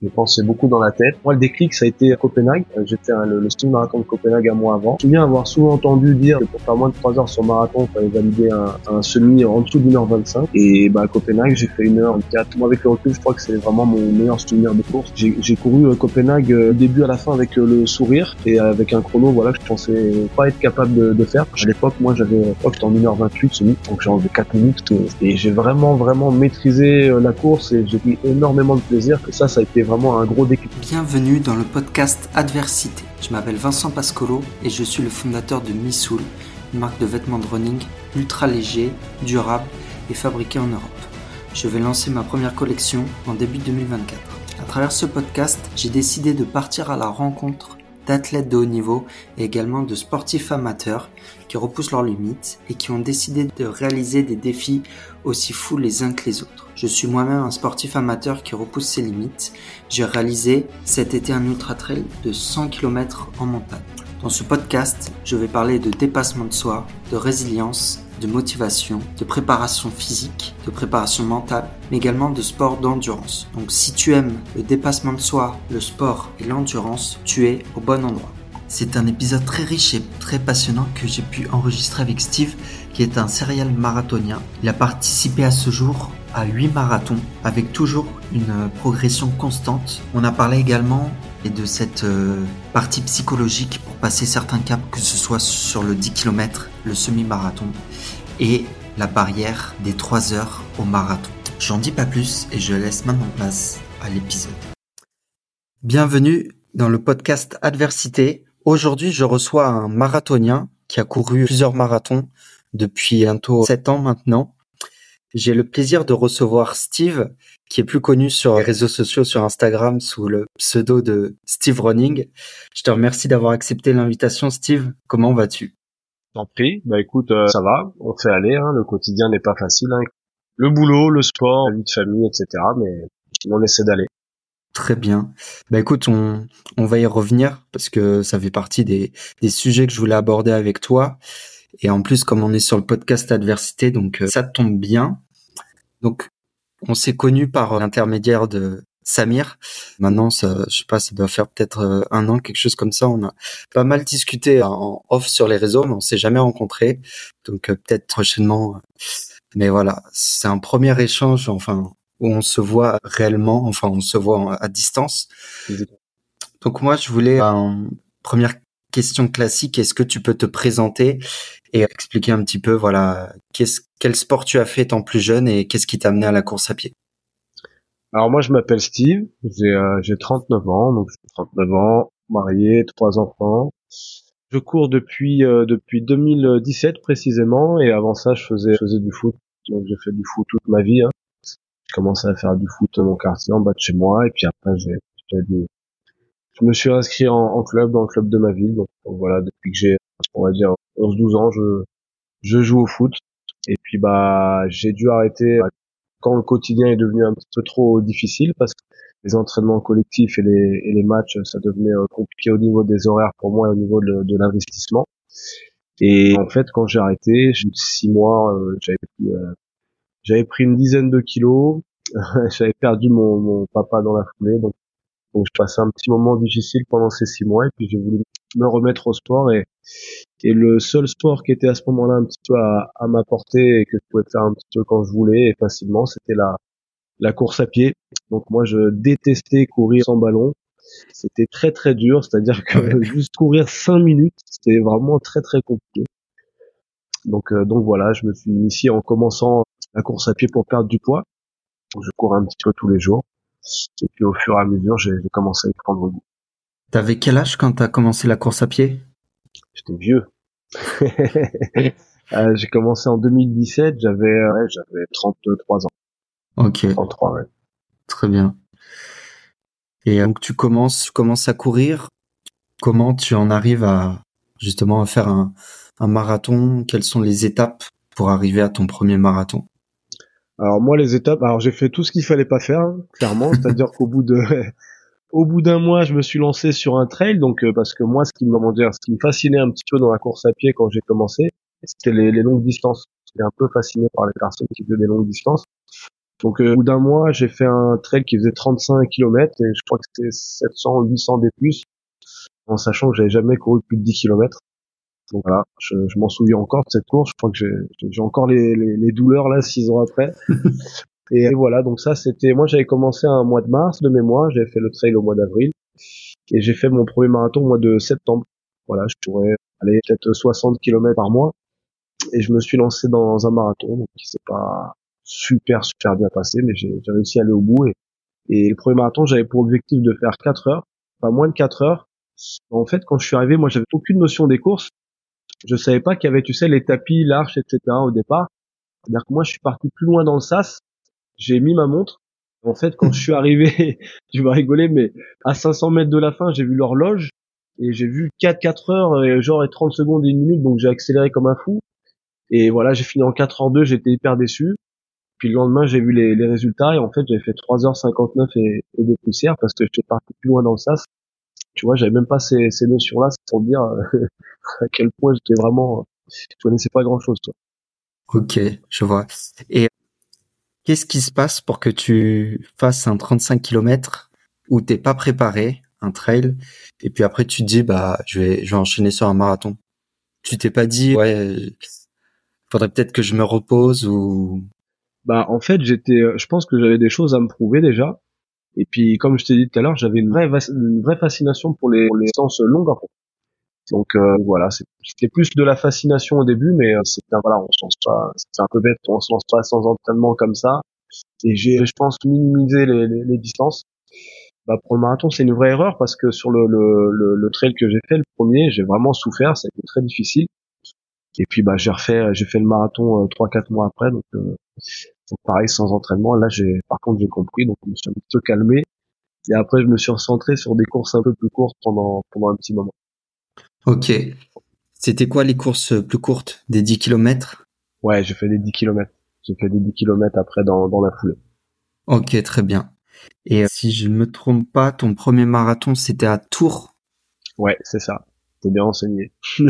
Je pensais beaucoup dans la tête. Moi, le déclic, ça a été à Copenhague. Euh, fait le, le marathon de Copenhague un mois avant. Je me souviens avoir souvent entendu dire que pour faire moins de 3 heures sur marathon, il fallait valider un, un semi en dessous d'une heure 25. Et bah, à Copenhague, j'ai fait une heure 4. Moi, avec le recul, je crois que c'est vraiment mon meilleur souvenir de course. J'ai couru euh, Copenhague euh, du début à la fin avec le sourire et avec un chrono, voilà, que je pensais pas être capable de, de faire. À l'époque, moi, j'avais, crois que en 1h28 semi, donc j'ai enlevé 4 minutes. Et j'ai vraiment, vraiment maîtrisé la course et j'ai pris énormément de plaisir. Et ça, ça a été un gros. Bienvenue dans le podcast Adversité. Je m'appelle Vincent Pascolo et je suis le fondateur de Missoul, une marque de vêtements de running ultra léger, durable et fabriqué en Europe. Je vais lancer ma première collection en début 2024. À travers ce podcast, j'ai décidé de partir à la rencontre d'athlètes de haut niveau et également de sportifs amateurs qui repoussent leurs limites et qui ont décidé de réaliser des défis aussi fous les uns que les autres. Je suis moi-même un sportif amateur qui repousse ses limites. J'ai réalisé cet été un ultra trail de 100 km en montagne. Dans ce podcast, je vais parler de dépassement de soi, de résilience, de motivation, de préparation physique, de préparation mentale, mais également de sport d'endurance. Donc si tu aimes le dépassement de soi, le sport et l'endurance, tu es au bon endroit. C'est un épisode très riche et très passionnant que j'ai pu enregistrer avec Steve, qui est un serial marathonien. Il a participé à ce jour à 8 marathons avec toujours une progression constante. On a parlé également et de cette euh, partie psychologique pour passer certains caps, que ce soit sur le 10 km, le semi-marathon et la barrière des 3 heures au marathon. J'en dis pas plus et je laisse maintenant place à l'épisode. Bienvenue dans le podcast Adversité. Aujourd'hui, je reçois un marathonien qui a couru plusieurs marathons depuis bientôt 7 ans maintenant j'ai le plaisir de recevoir Steve, qui est plus connu sur les réseaux sociaux, sur Instagram, sous le pseudo de Steve Running. Je te remercie d'avoir accepté l'invitation, Steve. Comment vas-tu? T'en prie. Bah écoute, euh, ça va. On fait aller. Hein. Le quotidien n'est pas facile. Hein. Le boulot, le sport, la vie de famille, etc. Mais on essaie d'aller. Très bien. Bah écoute, on, on va y revenir parce que ça fait partie des, des sujets que je voulais aborder avec toi. Et en plus, comme on est sur le podcast Adversité, donc euh, ça tombe bien. Donc, on s'est connu par l'intermédiaire de Samir. Maintenant, ça, je sais pas, ça doit faire peut-être euh, un an, quelque chose comme ça. On a pas mal discuté en off sur les réseaux, mais on s'est jamais rencontrés. Donc, euh, peut-être prochainement. Mais voilà, c'est un premier échange, enfin, où on se voit réellement, enfin, on se voit à distance. Donc, moi, je voulais, en première question classique, est-ce que tu peux te présenter et expliquer un petit peu, voilà, qu'est-ce, quel sport tu as fait étant plus jeune et qu'est-ce qui t'a amené à la course à pied? Alors moi, je m'appelle Steve, j'ai, euh, j'ai 39 ans, donc 39 ans, marié, trois enfants. Je cours depuis euh, depuis 2017 précisément et avant ça, je faisais je faisais du foot. Donc j'ai fait du foot toute ma vie. Hein. J'ai commencé à faire du foot dans mon quartier, en bas de chez moi, et puis après j'ai, je me suis inscrit en, club dans le club de ma ville. Donc, voilà, depuis que j'ai on va dire 11-12 ans, je, je joue au foot. Et puis bah j'ai dû arrêter quand le quotidien est devenu un petit peu trop difficile parce que les entraînements collectifs et les, et les matchs, ça devenait euh, compliqué au niveau des horaires pour moi et au niveau de, l'investissement. Et en fait, quand j'ai arrêté, six mois, euh, j'avais pris, euh, pris une dizaine de kilos, j'avais perdu mon, mon papa dans la foulée, donc, donc je passais un petit moment difficile pendant ces six mois et puis j'ai voulu me remettre au sport et, et le seul sport qui était à ce moment-là un petit peu à, à m'apporter et que je pouvais faire un petit peu quand je voulais et facilement, c'était la, la course à pied. Donc moi, je détestais courir sans ballon. C'était très très dur, c'est-à-dire que juste courir cinq minutes, c'était vraiment très très compliqué. Donc euh, donc voilà, je me suis initié en commençant la course à pied pour perdre du poids. Je courais un petit peu tous les jours. Et puis au fur et à mesure, j'ai commencé à y prendre goût. T'avais quel âge quand t'as commencé la course à pied? J'étais vieux. euh, j'ai commencé en 2017, j'avais ouais, j'avais 33 ans. Ok. 33, ouais. Très bien. Et donc tu commences, tu commences à courir. Comment tu en arrives à justement à faire un, un marathon? Quelles sont les étapes pour arriver à ton premier marathon? Alors moi les étapes, alors j'ai fait tout ce qu'il fallait pas faire, hein, clairement, c'est-à-dire qu'au bout de au bout d'un mois, je me suis lancé sur un trail, donc euh, parce que moi, ce qui me dire, ce qui me fascinait un petit peu dans la course à pied quand j'ai commencé, c'était les, les, longues distances. J'étais un peu fasciné par les personnes qui faisaient des longues distances. Donc au bout d'un mois, j'ai fait un trail qui faisait 35 km et je crois que c'était 700 800 des plus en sachant que j'avais jamais couru plus de 10 km. Donc voilà, je, je m'en souviens encore de cette course. Je crois que j'ai encore les, les, les, douleurs là six ans après. et, voilà, donc ça c'était, moi j'avais commencé un mois de mars de mémoire, j'avais fait le trail au mois d'avril et j'ai fait mon premier marathon au mois de septembre. Voilà, je pourrais aller peut-être 60 km par mois et je me suis lancé dans un marathon donc qui s'est pas super super bien passé, mais j'ai réussi à aller au bout et, et le premier marathon j'avais pour objectif de faire 4 heures, pas moins de 4 heures. En fait, quand je suis arrivé, moi j'avais aucune notion des courses je savais pas qu'il y avait, tu sais, les tapis, l'arche, etc. au départ. C'est-à-dire que moi, je suis parti plus loin dans le sas. J'ai mis ma montre. En fait, quand je suis arrivé, tu vas rigoler, mais à 500 mètres de la fin, j'ai vu l'horloge et j'ai vu 4 4 heures, et genre et 30 secondes et une minute, donc j'ai accéléré comme un fou. Et voilà, j'ai fini en 4 h 2, j'étais hyper déçu. Puis le lendemain, j'ai vu les, les, résultats et en fait, j'avais fait 3h59 et, et des poussières parce que j'étais parti plus loin dans le sas tu vois, j'avais même pas ces, ces notions-là, c'est pour dire euh, à quel point j'étais vraiment, je connaissais pas grand-chose. Ok, je vois. Et qu'est-ce qui se passe pour que tu fasses un 35 km où t'es pas préparé, un trail, et puis après tu te dis, bah, je vais, je vais enchaîner sur un marathon. Tu t'es pas dit, ouais, faudrait peut-être que je me repose ou? Bah, en fait, j'étais, je pense que j'avais des choses à me prouver déjà. Et puis, comme je t'ai dit tout à l'heure, j'avais une vraie, fascination pour les, les distances longues. Donc euh, voilà, c'était plus de la fascination au début, mais euh, c'est voilà, on se lance pas, c'est un peu bête, on se lance pas sans entraînement comme ça. Et j'ai, je pense, minimisé les, les, les distances. Bah, pour le marathon, c'est une vraie erreur parce que sur le, le, le, trail que j'ai fait, le premier, j'ai vraiment souffert, ça a été très difficile. Et puis bah j'ai refait, j'ai fait le marathon euh, trois quatre mois après, donc euh, pareil, sans entraînement. Là, j'ai, par contre, j'ai compris, donc je me suis un petit peu calmé. Et après, je me suis recentré sur des courses un peu plus courtes pendant, pendant un petit moment. Ok. C'était quoi les courses plus courtes Des 10 km Ouais, j'ai fait des 10 km. J'ai fait des 10 km après dans, dans la foulée. Ok, très bien. Et si je ne me trompe pas, ton premier marathon, c'était à Tours? Ouais, c'est ça. T'es bien renseigné.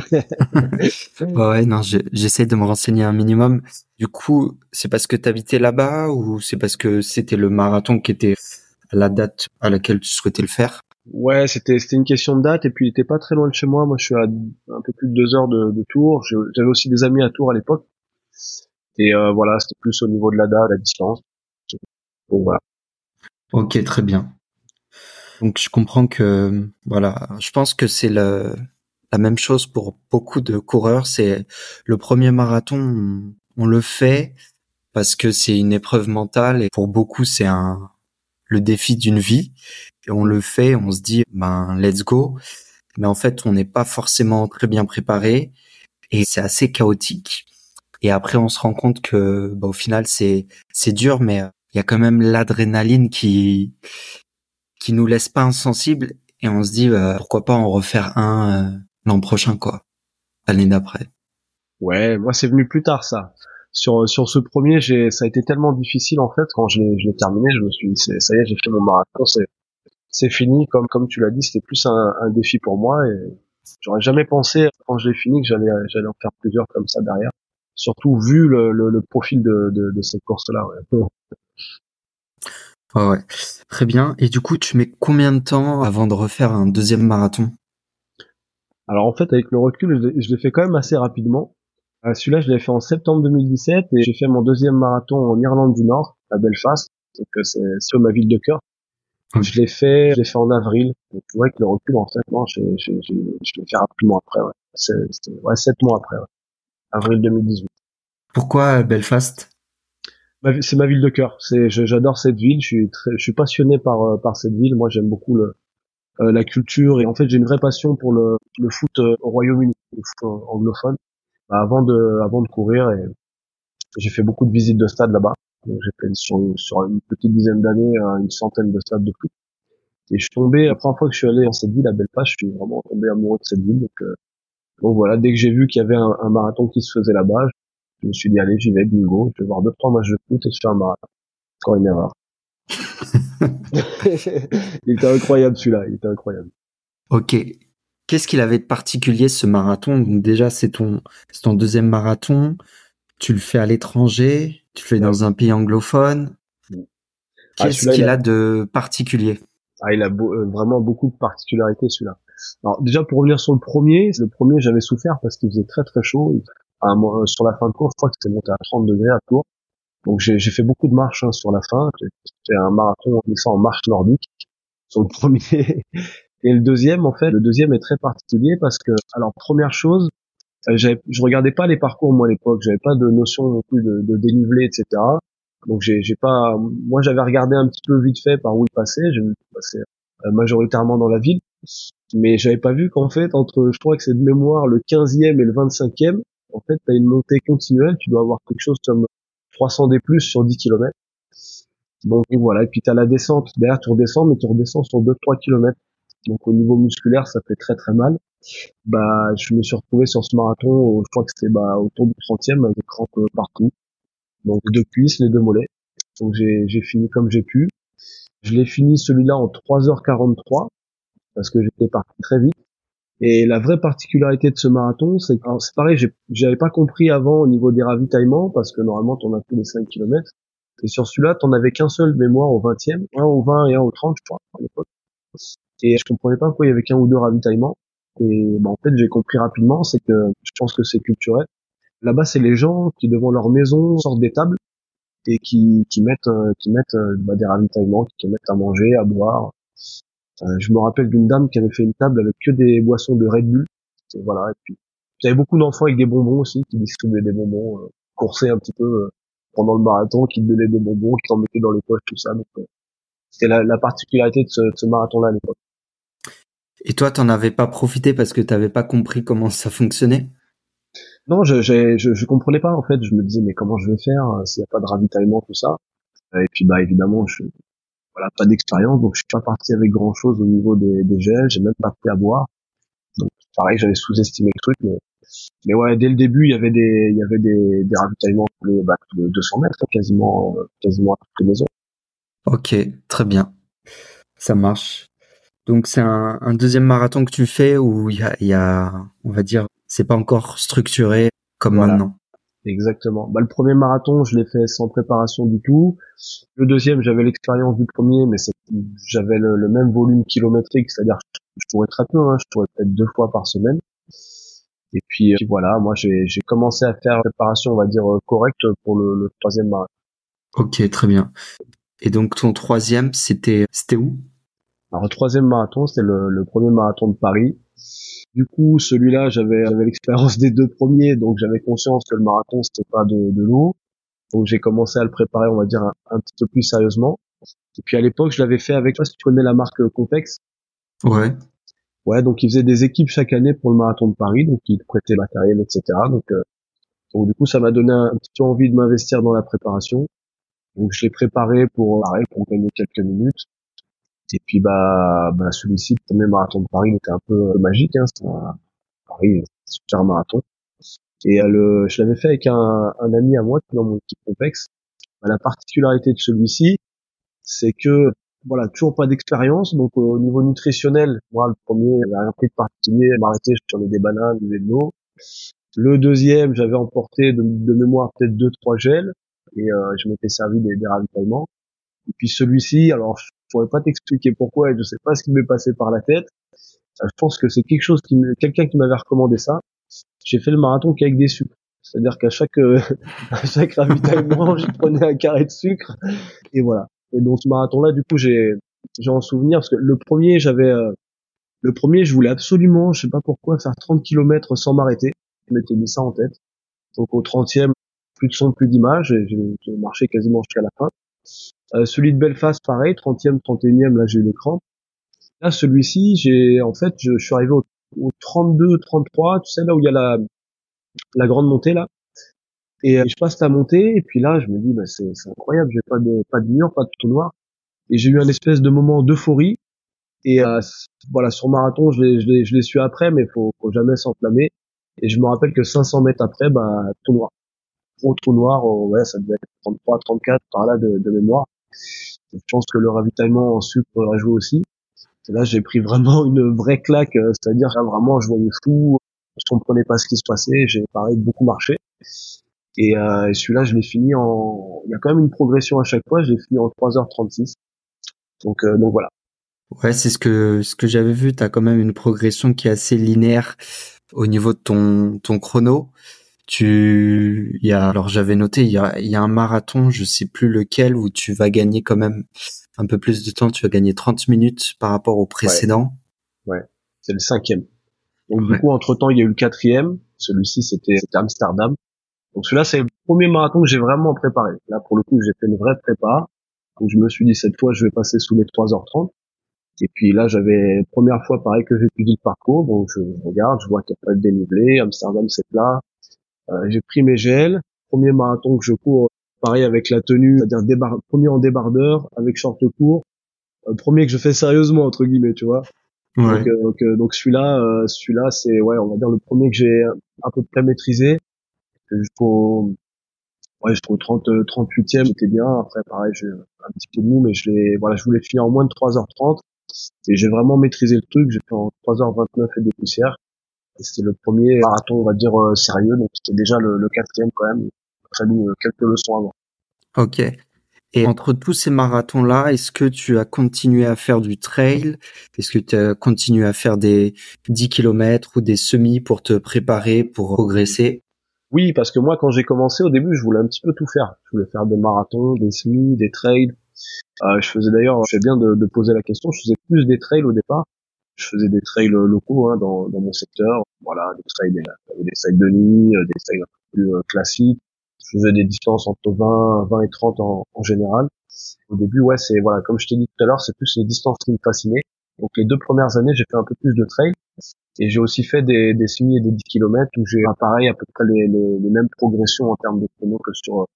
ouais, non, j'essaie de me renseigner un minimum. Du coup, c'est parce que t'habitais là-bas ou c'est parce que c'était le marathon qui était à la date à laquelle tu souhaitais le faire? Ouais, c'était c'était une question de date et puis il était pas très loin de chez moi. Moi, je suis à un peu plus de deux heures de, de Tours. J'avais aussi des amis à Tours à l'époque. Et euh, voilà, c'était plus au niveau de la date, la distance. Ok, très bien. Donc je comprends que voilà, je pense que c'est le la même chose pour beaucoup de coureurs. C'est le premier marathon, on, le fait parce que c'est une épreuve mentale et pour beaucoup c'est un le défi d'une vie. Et on le fait, on se dit ben let's go. Mais en fait, on n'est pas forcément très bien préparé et c'est assez chaotique. Et après, on se rend compte que bah, au final, c'est c'est dur, mais il y a quand même l'adrénaline qui qui nous laisse pas insensibles et on se dit bah, pourquoi pas en refaire un euh, l'an prochain, quoi, l'année d'après. Ouais, moi c'est venu plus tard ça. Sur sur ce premier, j'ai ça a été tellement difficile en fait quand je l'ai je l'ai terminé, je me suis dit ça y est, j'ai fait mon marathon, c'est c'est fini comme comme tu l'as dit, c'était plus un, un, défi pour moi et j'aurais jamais pensé quand je l'ai fini que j'allais j'allais en faire plusieurs comme ça derrière. Surtout vu le, le, le profil de, de, de cette course là. Ouais. Ouais, ouais. Très bien. Et du coup, tu mets combien de temps avant de refaire un deuxième marathon? Alors en fait, avec le recul, je l'ai fait quand même assez rapidement. Euh, celui-là, je l'ai fait en septembre 2017 et j'ai fait mon deuxième marathon en Irlande du Nord, à Belfast. Donc euh, c'est sur ma ville de cœur. Je l'ai fait, je l'ai fait en avril. Donc tu vois, avec le recul, en fait, non, je l'ai fait rapidement après. Ouais, c'est, ouais sept mois après. Ouais. Avril 2018. Pourquoi Belfast? C'est ma ville de cœur. C'est, j'adore cette ville. Je suis très, je suis passionné par euh, par cette ville. Moi, j'aime beaucoup le euh, la culture et en fait j'ai une vraie passion pour le, le foot euh, au Royaume-Uni, le foot anglophone. Bah, avant de avant de courir et j'ai fait beaucoup de visites de stades là-bas. J'ai fait sur, sur une petite dizaine d'années euh, une centaine de stades de foot. Et je suis tombé la première fois que je suis allé dans cette ville à Belfast, je suis vraiment tombé amoureux de cette ville. Donc, donc voilà, dès que j'ai vu qu'il y avait un, un, marathon qui se faisait là-bas, je me suis dit allez j'y vais bingo, je vais voir deux trois matchs de foot et je fais un marathon. Encore une erreur. il était incroyable celui-là, il était incroyable. Ok. Qu'est-ce qu'il avait de particulier ce marathon? Donc déjà c'est ton c'est ton deuxième marathon. Tu le fais à l'étranger, tu le fais dans un pays anglophone? Qu'est-ce qu'il a de particulier? Ah, il a vraiment beaucoup de particularités celui-là. Alors déjà pour revenir sur le premier, le premier j'avais souffert parce qu'il faisait très très chaud. À, sur la fin de course, je crois que c'était monté à 30 degrés à tour. Donc j'ai fait beaucoup de marches hein, sur la fin. C'était un marathon en marche nordique sur le premier. Et le deuxième, en fait, le deuxième est très particulier parce que, alors première chose, euh, je regardais pas les parcours moi à l'époque, j'avais pas de notion non plus de, de dénivelé, etc. Donc j'ai pas, moi j'avais regardé un petit peu vite fait par où il passait, j'ai vu qu'il passait euh, majoritairement dans la ville, mais j'avais pas vu qu'en fait entre, je crois que c'est de mémoire le 15e et le 25e, en fait t'as une montée continuelle, tu dois avoir quelque chose comme 300 des plus sur 10 km. Donc voilà, et puis tu as la descente, derrière tu redescends, mais tu redescends sur 2-3 km. Donc au niveau musculaire, ça fait très très mal. Bah, je me suis retrouvé sur ce marathon, je crois que c'était bah, autour du 30e, avec des crampes euh, partout. Donc deux cuisses, les deux mollets. Donc j'ai fini comme j'ai pu. Je l'ai fini celui-là en 3h43, parce que j'étais parti très vite. Et la vraie particularité de ce marathon, c'est que c'est pareil, j'avais pas compris avant au niveau des ravitaillements, parce que normalement t'en as tous les 5 km. Et sur celui-là, t'en avais qu'un seul mémoire au 20e, un au 20 et un au 30, je crois, à l'époque. Et je comprenais pas pourquoi il y avait qu'un ou deux ravitaillements. Et bah, en fait, j'ai compris rapidement, c'est que je pense que c'est culturel. Là-bas, c'est les gens qui devant leur maison sortent des tables et qui, qui mettent euh, qui mettent euh, bah, des ravitaillements, qui mettent à manger, à boire. Euh, je me rappelle d'une dame qui avait fait une table avec que des boissons de Red Bull. Et voilà. Et puis, j'avais beaucoup d'enfants avec des bonbons aussi, qui distribuaient des bonbons, euh, coursaient un petit peu pendant le marathon, qui donnaient des bonbons, qui t'en mettaient dans les poches, tout ça. Donc, c'était la, la, particularité de ce, de ce marathon-là à l'époque. Et toi, t'en avais pas profité parce que t'avais pas compris comment ça fonctionnait? Non, je, je, je, comprenais pas en fait. Je me disais mais comment je vais faire euh, s'il n'y a pas de ravitaillement tout ça? Et puis bah évidemment, je voilà pas d'expérience, donc je suis pas parti avec grand chose au niveau des, des gels. J'ai même pas pris à boire. Donc pareil, j'avais sous-estimé le truc, mais mais ouais, dès le début, il y avait des, il y avait des, des ravitaillements de, bah, de 200 mètres, quasiment, quasiment à toutes les maisons. Ok, très bien. Ça marche. Donc c'est un, un, deuxième marathon que tu fais où il y a, y a, on va dire, c'est pas encore structuré comme maintenant. Exactement. Bah, le premier marathon, je l'ai fait sans préparation du tout. Le deuxième, j'avais l'expérience du premier, mais j'avais le, même volume kilométrique, c'est-à-dire je pourrais très peu, hein, je pourrais peut-être deux fois par semaine. Et puis, euh, voilà, moi j'ai commencé à faire préparation, on va dire, euh, correcte pour le, le troisième marathon. Ok, très bien. Et donc ton troisième, c'était c'était où? Alors le troisième marathon, c'était le, premier marathon de Paris. Du coup, celui-là, j'avais l'expérience des deux premiers, donc j'avais conscience que le marathon c'était pas de, de l'eau. Donc j'ai commencé à le préparer, on va dire un, petit peu plus sérieusement. Et puis à l'époque, je l'avais fait avec toi, si tu connais la marque Contex. Ouais. Ouais, donc ils faisaient des équipes chaque année pour le marathon de Paris, donc ils prêtaient matériel, etc. Donc, euh, donc du coup, ça m'a donné un, petit peu envie de m'investir dans la préparation. Donc je l'ai préparé pour, pour gagner quelques minutes. Et puis bah, bah celui-ci, le premier marathon de Paris, il était un peu euh, magique. Hein, c'était un Paris, super marathon. Et euh, le, je l'avais fait avec un, un, ami à moi dans mon petit complexe. Bah, la particularité de celui-ci, c'est que voilà, toujours pas d'expérience. Donc au niveau nutritionnel, moi le premier, j'avais rien pris de particulier. M'arrêter, prenais des bananes, des de l'eau. Le deuxième, j'avais emporté de, de mémoire peut-être deux trois gels et euh, je m'étais servi des, des ravitaillements. Et puis celui-ci, alors je pourrais pas t'expliquer pourquoi et je sais pas ce qui m'est passé par la tête. Euh, je pense que c'est quelque chose qui quelqu'un qui m'avait recommandé ça. J'ai fait le marathon qu'avec des sucres. C'est-à-dire qu'à chaque euh, à chaque ravitaillement, je prenais un carré de sucre et voilà. Et donc ce marathon-là, du coup, j'ai j'ai en souvenir parce que le premier, j'avais euh, le premier, je voulais absolument, je sais pas pourquoi, faire 30 km sans m'arrêter. Je m'étais mis ça en tête. Donc au 30e, plus de son, plus d'image, j'ai marché quasiment jusqu'à la fin. Euh, celui de Belfast, pareil, 30e, 31e, là j'ai eu l'écran. Là, celui-ci, j'ai en fait, je, suis arrivé au, 32, 33, tu sais là où il y a la, la grande montée là. Et euh, je passe la montée et puis là, je me dis, bah, c'est incroyable, j'ai pas de pas de mur, pas de tout noir. Et j'ai eu un espèce de moment d'euphorie. Et euh, voilà, sur marathon, je l'ai je je su après, mais faut faut jamais s'enflammer. Et je me rappelle que 500 mètres après, bah tout noir, gros trou noir, ouais, ça devait être 33, 34 par là de mémoire. Je pense que le ravitaillement en sucre a joué aussi. Là, j'ai pris vraiment une vraie claque, euh, c'est-à-dire là, vraiment, je voyais fou, je comprenais pas ce qui se passait, j'ai pareil beaucoup marché. Et, euh, et celui-là, je l'ai fini en. Il y a quand même une progression à chaque fois. Je l'ai fini en 3h36. Donc, euh, donc voilà. Ouais, c'est ce que ce que j'avais vu. T'as quand même une progression qui est assez linéaire au niveau de ton ton chrono. Tu, il y a, alors j'avais noté, il y a, il y a un marathon, je sais plus lequel, où tu vas gagner quand même un peu plus de temps. Tu vas gagner 30 minutes par rapport au précédent. Ouais, c'est le cinquième. Donc du coup, entre temps, il y a eu le quatrième. Celui-ci, c'était Amsterdam. Donc celui-là, c'est le premier marathon que j'ai vraiment préparé. Là, pour le coup, j'ai fait une vraie prépa. Donc je me suis dit cette fois, je vais passer sous les 3h30. Et puis là, j'avais première fois pareil que j'étudie le parcours, donc je regarde, je vois qu'il n'y a pas de dénivelé, Amsterdam c'est plat. Euh, j'ai pris mes gels, premier marathon que je cours, pareil avec la tenue, c'est-à-dire premier en débardeur avec short court, euh, premier que je fais sérieusement entre guillemets, tu vois. Donc, euh, donc, celui-là, celui-là c'est ouais, on va dire le premier que j'ai un peu près maîtrisé. Jusqu'au ouais, jusqu'au 30 38e, c'était bien. Après pareil, j'ai un petit peu de mou mais je l'ai voilà, je voulais finir en moins de 3h30 et j'ai vraiment maîtrisé le truc, j'ai fait en 3h29 et des poussières. C'était le premier marathon, on va dire, euh, sérieux, donc c'était déjà le, quatrième quand même. J'ai lu euh, quelques leçons avant. Ok. Et entre tous ces marathons-là, est-ce que tu as continué à faire du trail? Est-ce que tu as continué à faire des 10 km ou des semis pour te préparer, pour progresser? Oui, parce que moi, quand j'ai commencé, au début, je voulais un petit peu tout faire. Je voulais faire des marathons, des semis, des trails. Euh, je faisais d'ailleurs, je fais bien de, de, poser la question, je faisais plus des trails au départ. Je faisais des trails locaux hein, dans, dans, mon secteur, voilà, des trails, des, des trails de nuit, euh, des trails un peu plus euh, classiques. Je faisais des distances entre 20, 20 et 30 en, en général. Au début, ouais, c'est voilà, comme je t'ai dit tout à l'heure, c'est plus les distances qui me fascinaient. Donc les deux premières années, j'ai fait un peu plus de trail et j'ai aussi fait des, des semi et des 10 km où j'ai pareil à peu près les, les, les, mêmes progressions en termes de chrono que sur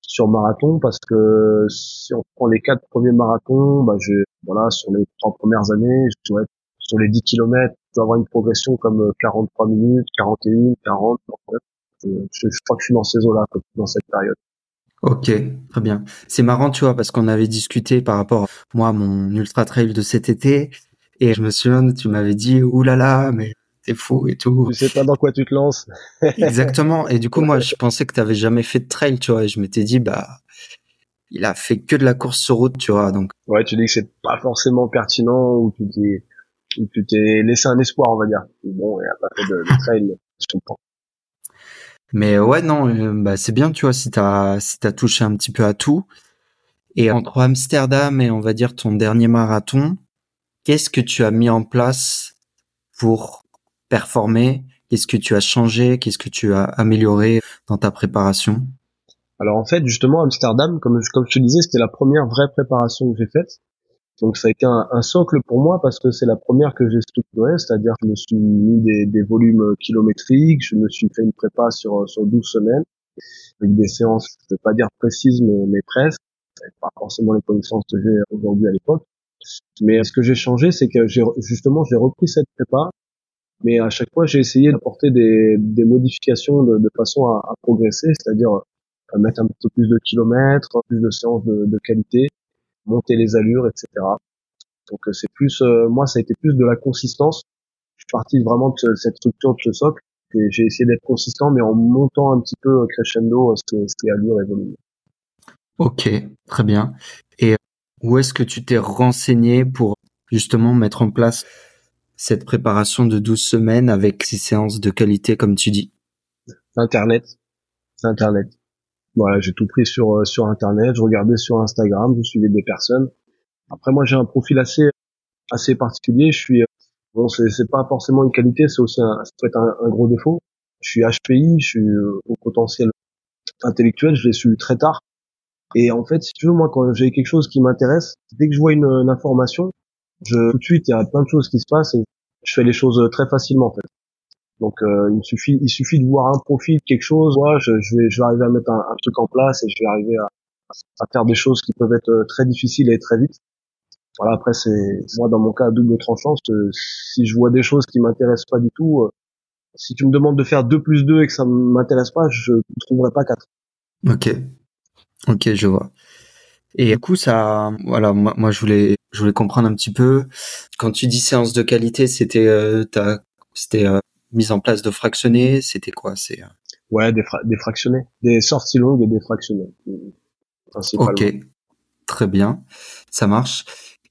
sur marathon parce que si on prend les quatre premiers marathons, bah je voilà sur les trois premières années, je dois sur les 10 km, je dois avoir une progression comme 43 euh, minutes, 41, 40. Je, je, crois que je suis dans ces eaux-là dans cette période. Ok, très bien. C'est marrant, tu vois, parce qu'on avait discuté par rapport moi à mon ultra trail de cet été, et je me souviens, tu m'avais dit, oulala, mais c'est fou et tout. Tu sais pas dans quoi tu te lances. Exactement. Et du coup, moi, je pensais que tu avais jamais fait de trail, tu vois. Et je m'étais dit, bah, il a fait que de la course sur route, tu vois. Donc. Ouais, tu dis que c'est pas forcément pertinent ou tu t'es, tu t'es laissé un espoir, on va dire. Bon, il a pas fait de, de trail, je comprends. Mais ouais, non, euh, bah, c'est bien, tu vois, si t'as, si t'as touché un petit peu à tout. Et entre Amsterdam et on va dire ton dernier marathon, qu'est-ce que tu as mis en place pour performer? Qu'est-ce que tu as changé? Qu'est-ce que tu as amélioré dans ta préparation? Alors en fait, justement, Amsterdam, comme, comme je te disais, c'était la première vraie préparation que j'ai faite. Donc ça a été un, socle pour moi parce que c'est la première que j'ai structurée, c'est-à-dire que je me suis mis des, volumes kilométriques, je me suis fait une prépa sur, sur 12 semaines, avec des séances, je ne vais pas dire précises, mais, mais presque, pas forcément les connaissances que j'ai aujourd'hui à l'époque. Mais ce que j'ai changé, c'est que j'ai justement j'ai repris cette prépa. Mais à chaque fois, j'ai essayé d'apporter des, des modifications de, de façon à, à progresser, c'est-à-dire à mettre un peu plus de kilomètres, plus de séances de, de qualité, monter les allures, etc. Donc euh, c'est plus, euh, moi, ça a été plus de la consistance. Je suis parti vraiment de cette structure de ce socle et j'ai essayé d'être consistant, mais en montant un petit peu crescendo ce qui est, ce qui est allure et volume. Ok, très bien. Et où est-ce que tu t'es renseigné pour justement mettre en place cette préparation de 12 semaines avec ces séances de qualité comme tu dis? Internet. Internet. Voilà, j'ai tout pris sur euh, sur internet, je regardais sur Instagram, je suivais des personnes. Après moi j'ai un profil assez assez particulier, je suis bon c'est pas forcément une qualité, c'est aussi un ça peut être un, gros défaut. Je suis HPI, je suis euh, au potentiel intellectuel, je l'ai su très tard. Et en fait, si tu veux moi quand j'ai quelque chose qui m'intéresse, dès que je vois une, une information, je, tout de suite, il y a plein de choses qui se passent et je fais les choses très facilement en fait. Donc euh, il suffit, il suffit de voir un profil, quelque chose, moi, je, je, vais, je vais arriver à mettre un, truc en place et je vais arriver à, à, faire des choses qui peuvent être très difficiles et très vite. Voilà, après c'est moi dans mon cas double tranchant. Si je vois des choses qui m'intéressent pas du tout, euh, si tu me demandes de faire 2 plus 2 et que ça m'intéresse pas, je ne trouverai pas 4. Ok, ok, je vois. Et du coup, ça, voilà, moi, moi, je voulais, je voulais comprendre un petit peu. Quand tu dis séance de qualité, c'était, euh, c'était euh, mise en place de fractionner, c'était quoi C'est. Euh Ouais, des, des fractionnés, des sorties longues et des fractionnés. Ok, très bien, ça marche.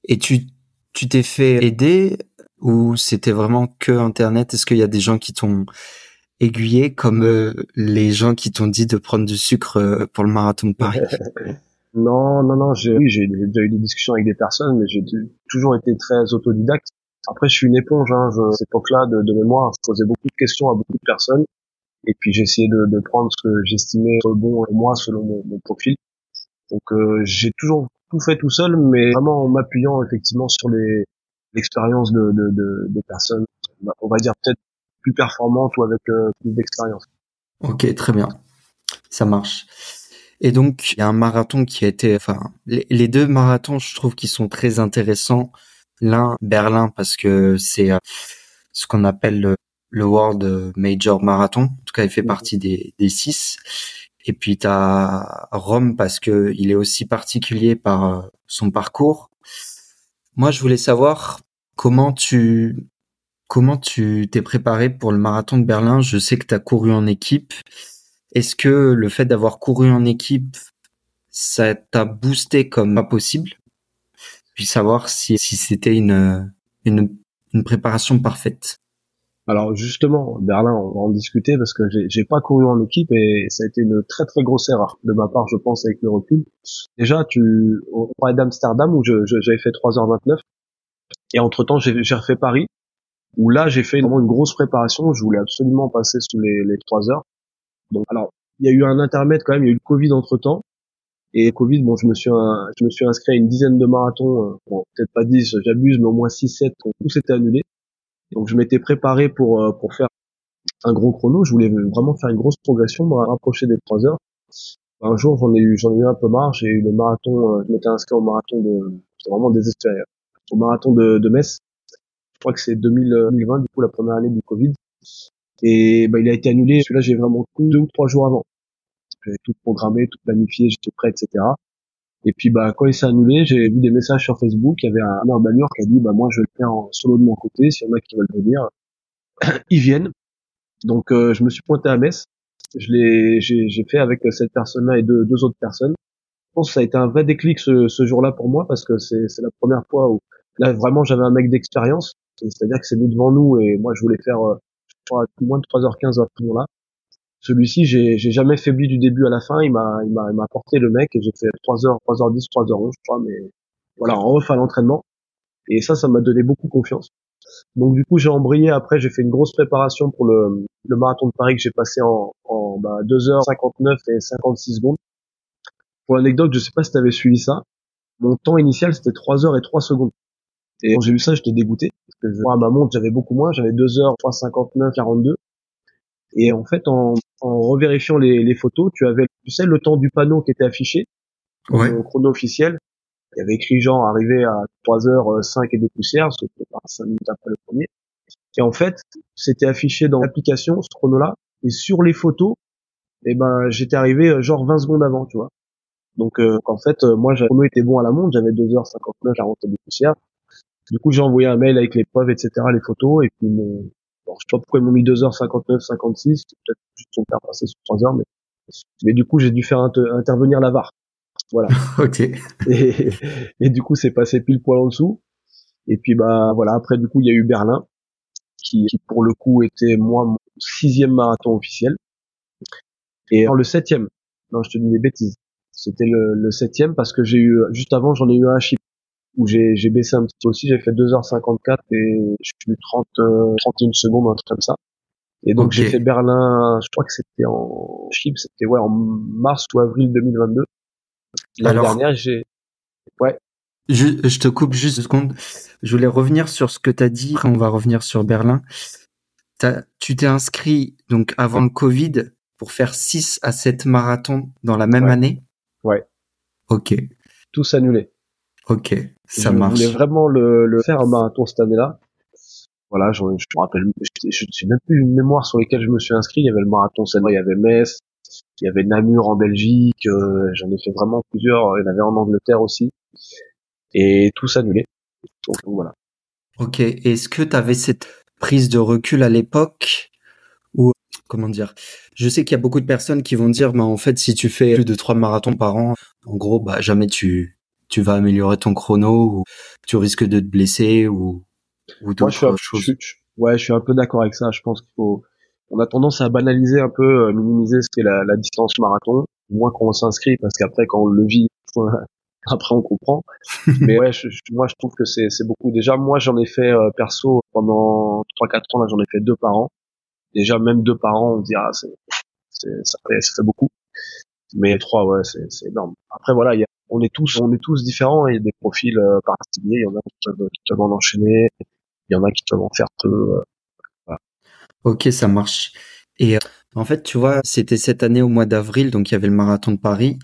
Et tu tu t'es fait aider ou c'était vraiment que Internet? Est-ce qu'il y a des gens qui t'ont aiguillé comme euh, les gens qui t'ont dit de prendre du sucre euh, pour le marathon de Paris? Non, non, non. J'ai, oui, j'ai déjà eu des discussions avec des personnes, mais j'ai toujours été très autodidacte. Après, je suis une éponge. Hein, je, à cette époque-là, de, de, mémoire, je posais beaucoup de questions à beaucoup de personnes, et puis essayé de, de, prendre ce que j'estimais bon moi selon mon, mon profil. Donc, euh, j'ai toujours tout fait tout seul, mais vraiment en m'appuyant effectivement sur les l'expérience de, de, de, de, personnes, on va dire peut-être plus performantes ou avec euh, plus d'expérience. Ok, très bien, ça marche. Et donc, il y a un marathon qui a été, enfin, les, deux marathons, je trouve qu'ils sont très intéressants. L'un, Berlin, parce que c'est euh, ce qu'on appelle le, le, World Major Marathon. En tout cas, il fait mhm. partie des, des six. Et puis, tu as Rome, parce que il est aussi particulier par euh, son parcours. Moi, je voulais savoir comment tu comment tu t'es préparé pour le marathon de Berlin. Je sais que tu as couru en équipe. Est-ce que le fait d'avoir couru en équipe, ça t'a boosté comme pas possible? Puis savoir si, si c'était une, une, une préparation parfaite. Alors justement, Berlin, on va en discuter parce que j'ai pas couru en équipe et ça a été une très très grosse erreur de ma part, je pense, avec le recul. Déjà, tu, on parlait d'Amsterdam où j'avais fait 3h29 et entre temps j'ai refait Paris où là j'ai fait vraiment une grosse préparation. Je voulais absolument passer sous les, les 3 heures donc, alors, il y a eu un intermède quand même, il y a eu le Covid entre temps. Et Covid, bon, je me suis, je me suis inscrit à une dizaine de marathons, euh, bon, peut-être pas 10, j'abuse, mais au moins 6, 7, tout s'était annulé. Donc, je m'étais préparé pour, euh, pour faire un gros chrono. Je voulais vraiment faire une grosse progression, me rapprocher des 3 heures. Un jour, j'en ai eu, j'en ai eu un peu marre. J'ai eu le marathon, euh, je m'étais inscrit au marathon de, j'étais vraiment désespéré. Au marathon de, de Metz. Je crois que c'est 2020, du coup, la première année du Covid. Et bah, il a été annulé. Celui-là, j'ai vraiment deux ou trois jours avant. J'avais tout programmé, tout planifié, j'étais prêt, etc. Et puis bah quand il s'est annulé, j'ai vu des messages sur Facebook. Il y avait un urbanur qui a dit bah moi je vais le faire en solo de mon côté. S'il y en a qui veulent venir, ils viennent. Donc euh, je me suis pointé à Metz. Je l'ai, j'ai, fait avec cette personne-là et deux, deux autres personnes. Je pense que ça a été un vrai déclic ce, ce jour-là pour moi parce que c'est, c'est la première fois où là vraiment j'avais un mec d'expérience. C'est-à-dire que c'est lui devant nous et moi je voulais faire euh, moins de 3h15 à ce moment-là. Celui-ci, j'ai, j'ai jamais faibli du début à la fin. Il m'a, il m'a, il m'a porté le mec et j'ai fait 3h, 3h10, 3h11, je crois, mais voilà, en off à l'entraînement. Et ça, ça m'a donné beaucoup confiance. Donc du coup, j'ai embrayé. Après, j'ai fait une grosse préparation pour le, le marathon de Paris que j'ai passé en, en bah, 2h59 et 56 secondes. Pour l'anecdote, je sais pas si tu avais suivi ça. Mon temps initial, c'était 3 h et 3 secondes. Et quand j'ai vu ça, j'étais dégoûté. Parce que je, à ma montre, j'avais beaucoup moins. J'avais 2 heures, 3,59, 42. Et en fait, en, en revérifiant les, les, photos, tu avais, tu sais, le temps du panneau qui était affiché. Ouais. Au chrono officiel. Il y avait écrit genre arrivé à 3 heures 5 et des poussières, c'était pas 5 minutes après le premier. Et en fait, c'était affiché dans l'application, ce chrono-là. Et sur les photos, eh ben, j'étais arrivé euh, genre 20 secondes avant, tu vois. Donc, euh, en fait, euh, moi, le chrono était bon à la montre, j'avais 2h59, j'ai remonté des poussières. Du coup, j'ai envoyé un mail avec les preuves, etc., les photos, et puis mon, bon, je sais pas pourquoi ils m'ont mis 2h59, 56, peut-être juste pour faire passer sur 3 heures, mais, mais du coup, j'ai dû faire intervenir la VAR. Voilà. ok. Et, et du coup, c'est passé pile poil en dessous. Et puis, bah, voilà, après, du coup, il y a eu Berlin, qui, qui pour le coup était, moi, mon sixième marathon officiel. Et le septième. Non, je te dis des bêtises. C'était le, le septième parce que j'ai eu, juste avant, j'en ai eu un à où j'ai, j'ai baissé un petit peu aussi, j'ai fait 2h54 et je suis 30, 31 secondes, un truc comme ça. Et donc j'ai fait Berlin, je crois que c'était en chip, c'était ouais en mars ou avril 2022. L'année dernière, j'ai ouais. Je, je, te coupe juste une seconde. Je voulais revenir sur ce que tu as dit. Après, on va revenir sur Berlin. tu t'es inscrit donc avant le Covid pour faire 6 à 7 marathons dans la même année? Ouais. Ok. Tous annulés. Ok, ça marche. Je voulais vraiment le, le faire un marathon cette année-là. Voilà, je, je me rappelle, je, je sais même plus une mémoire sur lesquelles je me suis inscrit. Il y avait le marathon cette il y avait Metz, il y avait Namur en Belgique, euh, j'en ai fait vraiment plusieurs. Il y en avait en Angleterre aussi. Et tout s'annulait. Donc, voilà. Ok, est-ce que tu avais cette prise de recul à l'époque où comment dire? Je sais qu'il y a beaucoup de personnes qui vont dire, bah en fait, si tu fais plus de trois marathons par an, en gros, bah jamais tu tu vas améliorer ton chrono ou tu risques de te blesser ou ou d'autres choses? ouais, je suis un peu d'accord avec ça. Je pense qu'il faut on a tendance à banaliser un peu, euh, minimiser ce qu'est la, la distance marathon, moins qu'on s'inscrit, parce qu'après quand on le vit, après on comprend. Mais ouais, moi je trouve que c'est beaucoup. Déjà, moi j'en ai fait euh, perso pendant 3-4 ans, là j'en ai fait deux par an. Déjà même deux par an, on dira ah, c'est ça fait ça fait beaucoup. Mais trois, ouais, c'est énorme. Après voilà, y a, on est tous on est tous différents. Il y a des profils euh, particuliers. Il y en a qui peuvent, qui peuvent en enchaîner. Il y en a qui peuvent en faire peu. Ok, ça marche. Et euh, en fait, tu vois, c'était cette année au mois d'avril, donc il y avait le marathon de Paris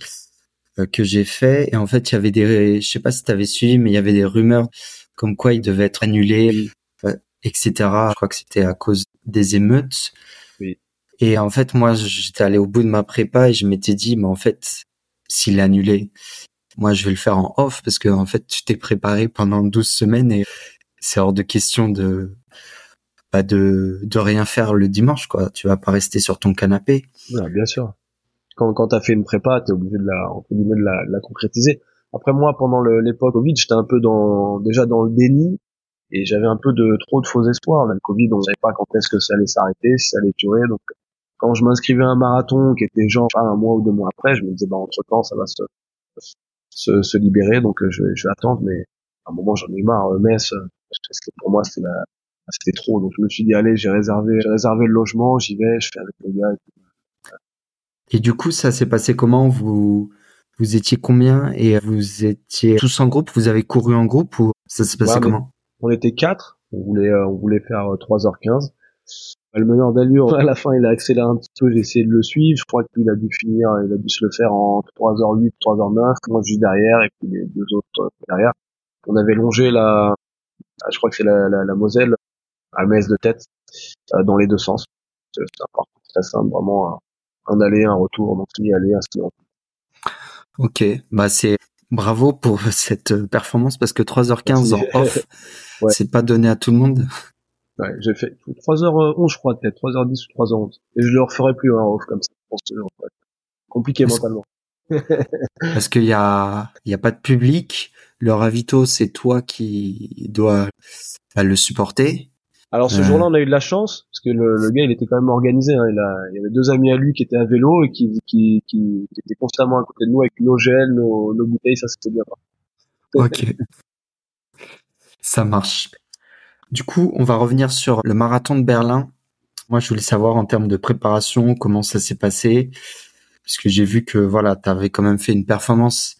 euh, que j'ai fait. Et en fait, il y avait des, je sais pas si tu avais suivi, mais il y avait des rumeurs comme quoi il devait être annulé, euh, etc. Je crois que c'était à cause des émeutes. Oui. Et en fait, moi, j'étais allé au bout de ma prépa et je m'étais dit, mais en fait, s'il est annulé, moi, je vais le faire en off parce que en fait, tu t'es préparé pendant 12 semaines et c'est hors de question de pas de, de rien faire le dimanche, quoi. Tu vas pas rester sur ton canapé. Ouais, bien sûr. Quand, quand t'as fait une prépa, t'es obligé de la, entre de la, la concrétiser. Après moi, pendant l'époque Covid, j'étais un peu dans, déjà dans le déni et j'avais un peu de trop de faux espoirs. le Covid, on savait pas quand est-ce que ça allait s'arrêter, si ça allait durer. Donc, quand je m'inscrivais à un marathon qui était genre un mois ou deux mois après, je me disais bah entre temps ça va se se, se libérer, donc je, je vais attendre. Mais à un moment j'en ai marre. Metz, parce que pour moi c'était la, c'était trop. Donc je me suis dit allez, j'ai réservé, j'ai réservé le logement, j'y vais, je fais avec les gars. Et, du coup, ça s'est passé comment? Vous vous étiez combien? Et vous étiez tous en groupe? Vous avez couru en groupe ou ça s'est passé comment? on, était quatre. On voulait, euh, on voulait faire 3h15. Le meneur d'allure, à la fin, il a accéléré un petit peu. J'ai essayé de le suivre. Je crois qu'il a dû finir, il a dû se le faire en 3h08, 3h09. Moi, juste derrière et puis les deux autres euh, derrière. On avait longé la, ah, je crois que c'est la, la, la Moselle à Metz de tête euh, dans les deux sens. C'est un parcours très simple, vraiment un, aller, un retour, donc y aller, ainsi Ok, bah c'est bravo pour cette performance parce que 3h15 en off, c'est pas donné à tout le monde. Ouais, j'ai fait 3h11 je crois peut-être, 3h10 ou 3h11. Et je le referai plus en off comme ça. Compliqué mentalement. parce qu'il y a, y a pas de public? Le ravito, c'est toi qui dois bah, le supporter? Alors ce jour-là, on a eu de la chance parce que le, le, gars, il était quand même organisé. Hein. Il, a, il y avait deux amis à lui qui étaient à vélo et qui, qui, qui, étaient constamment à côté de nous avec nos gels, nos, nos bouteilles. Ça, c'était bien. Ok, ça marche. Du coup, on va revenir sur le marathon de Berlin. Moi, je voulais savoir en termes de préparation comment ça s'est passé, puisque j'ai vu que voilà, tu avais quand même fait une performance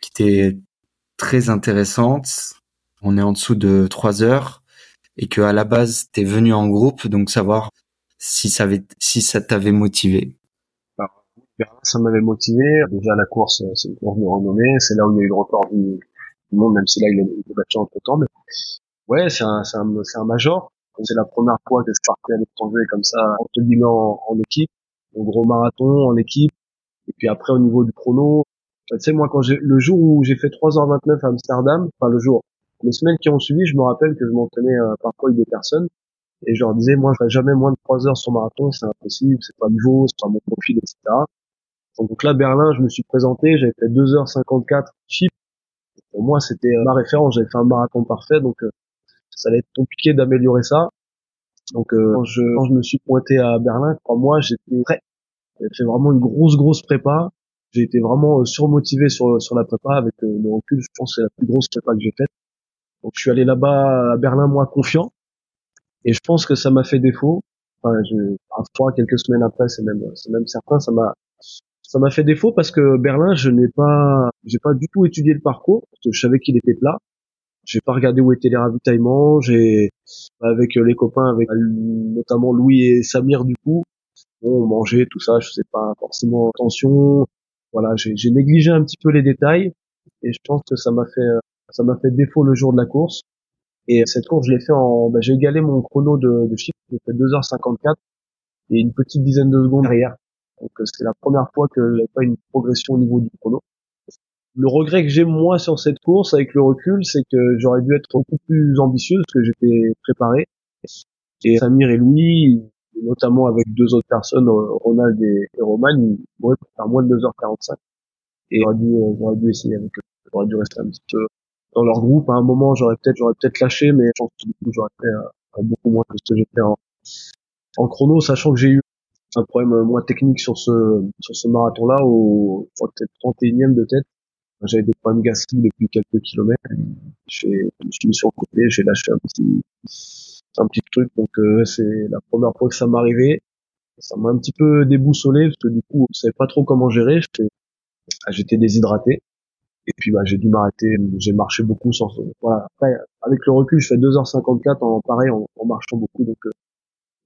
qui était très intéressante. On est en dessous de trois heures et que à la base t'es venu en groupe, donc savoir si ça avait, si ça t'avait motivé. Bah, ça m'avait motivé. Déjà la course, c'est une course de renommée, c'est là où il y a eu le record du, monde, même si là il est battu entre temps. Ouais, c'est un, c'est un, un major. C'est la première fois que je partais à l'étranger comme ça, entre guillemets en, en équipe, en gros marathon en équipe. Et puis après au niveau du chrono, tu sais moi quand j'ai le jour où j'ai fait 3h29 à Amsterdam, enfin le jour, les semaines qui ont suivi, je me rappelle que je m'entraînais euh, parfois avec des personnes et je leur disais, moi, je ferai jamais moins de 3 heures sur marathon, c'est impossible, c'est pas niveau, c'est pas mon profil, etc. Donc là, Berlin, je me suis présenté, j'avais fait 2h54 chip. Pour moi, c'était ma référence, j'avais fait un marathon parfait, donc euh, ça allait être compliqué d'améliorer ça. Donc euh, quand, je, quand je me suis pointé à Berlin, pour moi, j'étais prêt. J'ai fait vraiment une grosse, grosse prépa. J'ai été vraiment surmotivé sur, sur la prépa avec le recul. Je pense que c'est la plus grosse prépa que j'ai faite. Donc je suis allé là-bas à Berlin moi confiant et je pense que ça m'a fait défaut. Enfin, je, fois quelques semaines après, c'est même c'est même certain, ça m'a ça m'a fait défaut parce que Berlin, je n'ai pas j'ai pas du tout étudié le parcours parce que je savais qu'il était plat. J'ai pas regardé où étaient les ravitaillements. J'ai avec les copains, avec notamment Louis et Samir du coup, on mangeait tout ça. Je sais pas forcément attention. Voilà, j'ai négligé un petit peu les détails et je pense que ça m'a fait ça m'a fait défaut le jour de la course. Et cette course, je l'ai fait en, bah, j'ai égalé mon chrono de, de chiffre, j'ai fait 2h54 et une petite dizaine de secondes derrière. Donc euh, c'est la première fois que j'avais pas une progression au niveau du chrono. Le regret que j'ai moi sur cette course avec le recul, c'est que j'aurais dû être beaucoup plus ambitieux parce que j'étais préparé. Et Samir et Louis, notamment avec deux autres personnes, Ronald et, Roman, ils pourraient faire moins de 2h45. Et j'aurais dû, j'aurais dû essayer avec eux. J'aurais dû rester un petit peu dans leur groupe. À un moment, j'aurais peut-être, j'aurais peut-être lâché, mais je pense que j'aurais fait beaucoup moins que ce que j'ai fait en, chrono, sachant que j'ai eu un problème euh, moins technique sur ce sur ce marathon là au peut-être 31e de tête j'avais des problèmes gastriques depuis quelques kilomètres. Je suis mis sur le côté j'ai lâché un petit un petit truc. Donc euh, c'est la première fois que ça m'arrivait ça m'a un petit peu déboussolé parce que du coup je savais pas trop comment gérer. J'étais déshydraté. Et puis bah j'ai dû m'arrêter. J'ai marché beaucoup sans voilà. Après avec le recul je fais 2h54 en pareil en, en marchant beaucoup. Donc euh,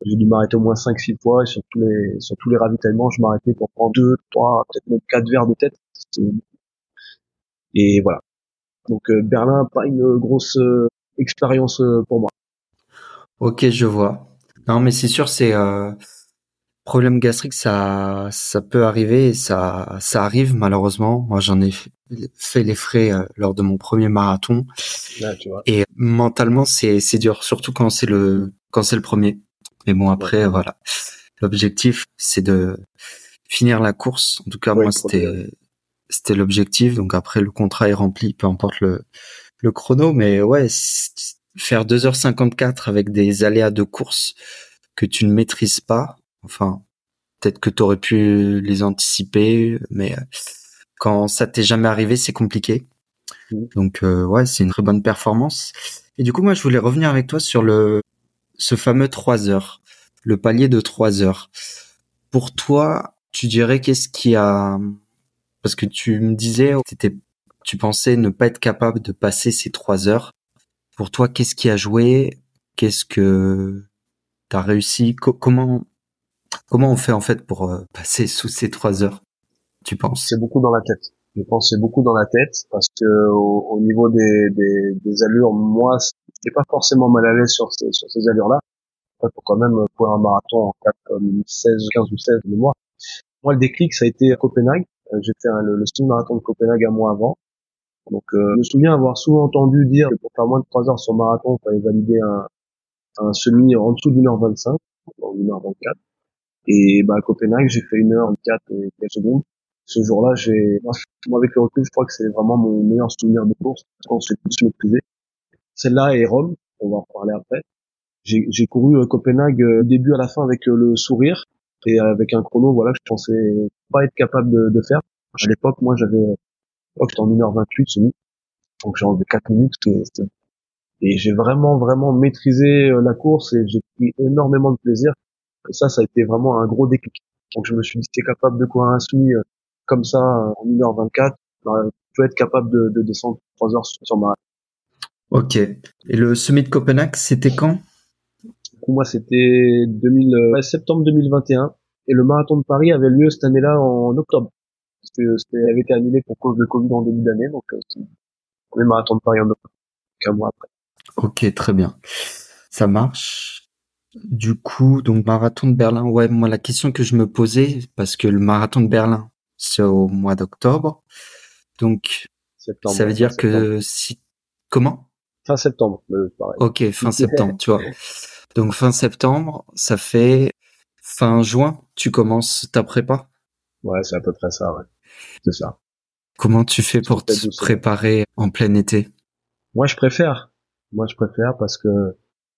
j'ai dû m'arrêter au moins 5-6 fois. Et sur tous les sur tous les ravitaillements, je m'arrêtais pour prendre deux, trois, peut-être même quatre verres de tête. Et voilà. Donc euh, Berlin, pas une grosse euh, expérience euh, pour moi. Ok, je vois. Non, mais c'est sûr, c'est problème gastrique, ça ça peut arriver et ça ça arrive malheureusement. Moi, j'en ai fait les frais lors de mon premier marathon. tu vois. Et mentalement, c'est c'est dur, surtout quand c'est le quand c'est le premier. Mais bon, après, voilà. L'objectif, c'est de finir la course. En tout cas, moi, c'était, c'était l'objectif. Donc après, le contrat est rempli, peu importe le, le chrono. Mais ouais, faire 2h54 avec des aléas de course que tu ne maîtrises pas. Enfin, peut-être que tu aurais pu les anticiper, mais quand ça t'est jamais arrivé, c'est compliqué. Donc euh, ouais, c'est une très bonne performance. Et du coup, moi, je voulais revenir avec toi sur le ce fameux 3 heures, le palier de 3 heures. Pour toi, tu dirais qu'est-ce qui a parce que tu me disais étais, tu pensais ne pas être capable de passer ces 3 heures. Pour toi, qu'est-ce qui a joué? Qu'est-ce que tu as réussi Comment comment on fait en fait pour euh, passer sous ces 3 heures Tu penses? C'est beaucoup dans la tête. Je pense c'est beaucoup dans la tête parce que au, niveau des, des, des allures, moi, j'étais pas forcément mal à l'aise sur ces, sur ces allures-là. Il faut quand même courir un marathon en 4, 16, 15 ou 16 de mois. Moi, le déclic, ça a été à Copenhague. Euh, j'ai fait le, le marathon de Copenhague un mois avant. Donc, euh, je me souviens avoir souvent entendu dire que pour faire moins de 3 heures sur marathon, il fallait valider un, un semi en dessous d'une heure 25, en une heure 24. Et bah, à Copenhague, j'ai fait une heure 4 et quelques secondes. Ce jour-là, j'ai, moi, avec le recul, je crois que c'est vraiment mon meilleur souvenir de course. On s'est tous maîtrisé. Celle-là et Rome, on va en parler après. J'ai couru euh, Copenhague euh, début à la fin avec le sourire et avec un chrono, voilà, je pensais pas être capable de, de faire. À l'époque, moi, j'avais, oh, j'étais en 1h28 semi. Donc j'ai enlevé 4 minutes. Et j'ai vraiment, vraiment maîtrisé la course et j'ai pris énormément de plaisir. Et ça, ça a été vraiment un gros déclic. Donc je me suis dit, si capable de courir un semi comme ça en 1h24, bah, tu peux être capable de, de descendre 3 heures sur ma Ok. Et le Summit de Copenhague, c'était quand? Pour moi, c'était 2000, euh, septembre 2021. Et le marathon de Paris avait lieu cette année-là en octobre. C'était, c'était avait été annulé pour cause de Covid en début d'année. Donc, euh, le marathon de Paris en octobre, qu'un mois après. Ok, très bien. Ça marche. Du coup, donc marathon de Berlin. Ouais, moi la question que je me posais, parce que le marathon de Berlin, c'est au mois d'octobre. Donc, ça veut dire que si comment? Fin septembre. Ok, fin septembre, tu vois. Donc fin septembre, ça fait fin juin, tu commences ta prépa? Ouais, c'est à peu près ça, ouais. C'est ça. Comment tu fais pour te préparer en plein été? Moi, je préfère. Moi, je préfère parce que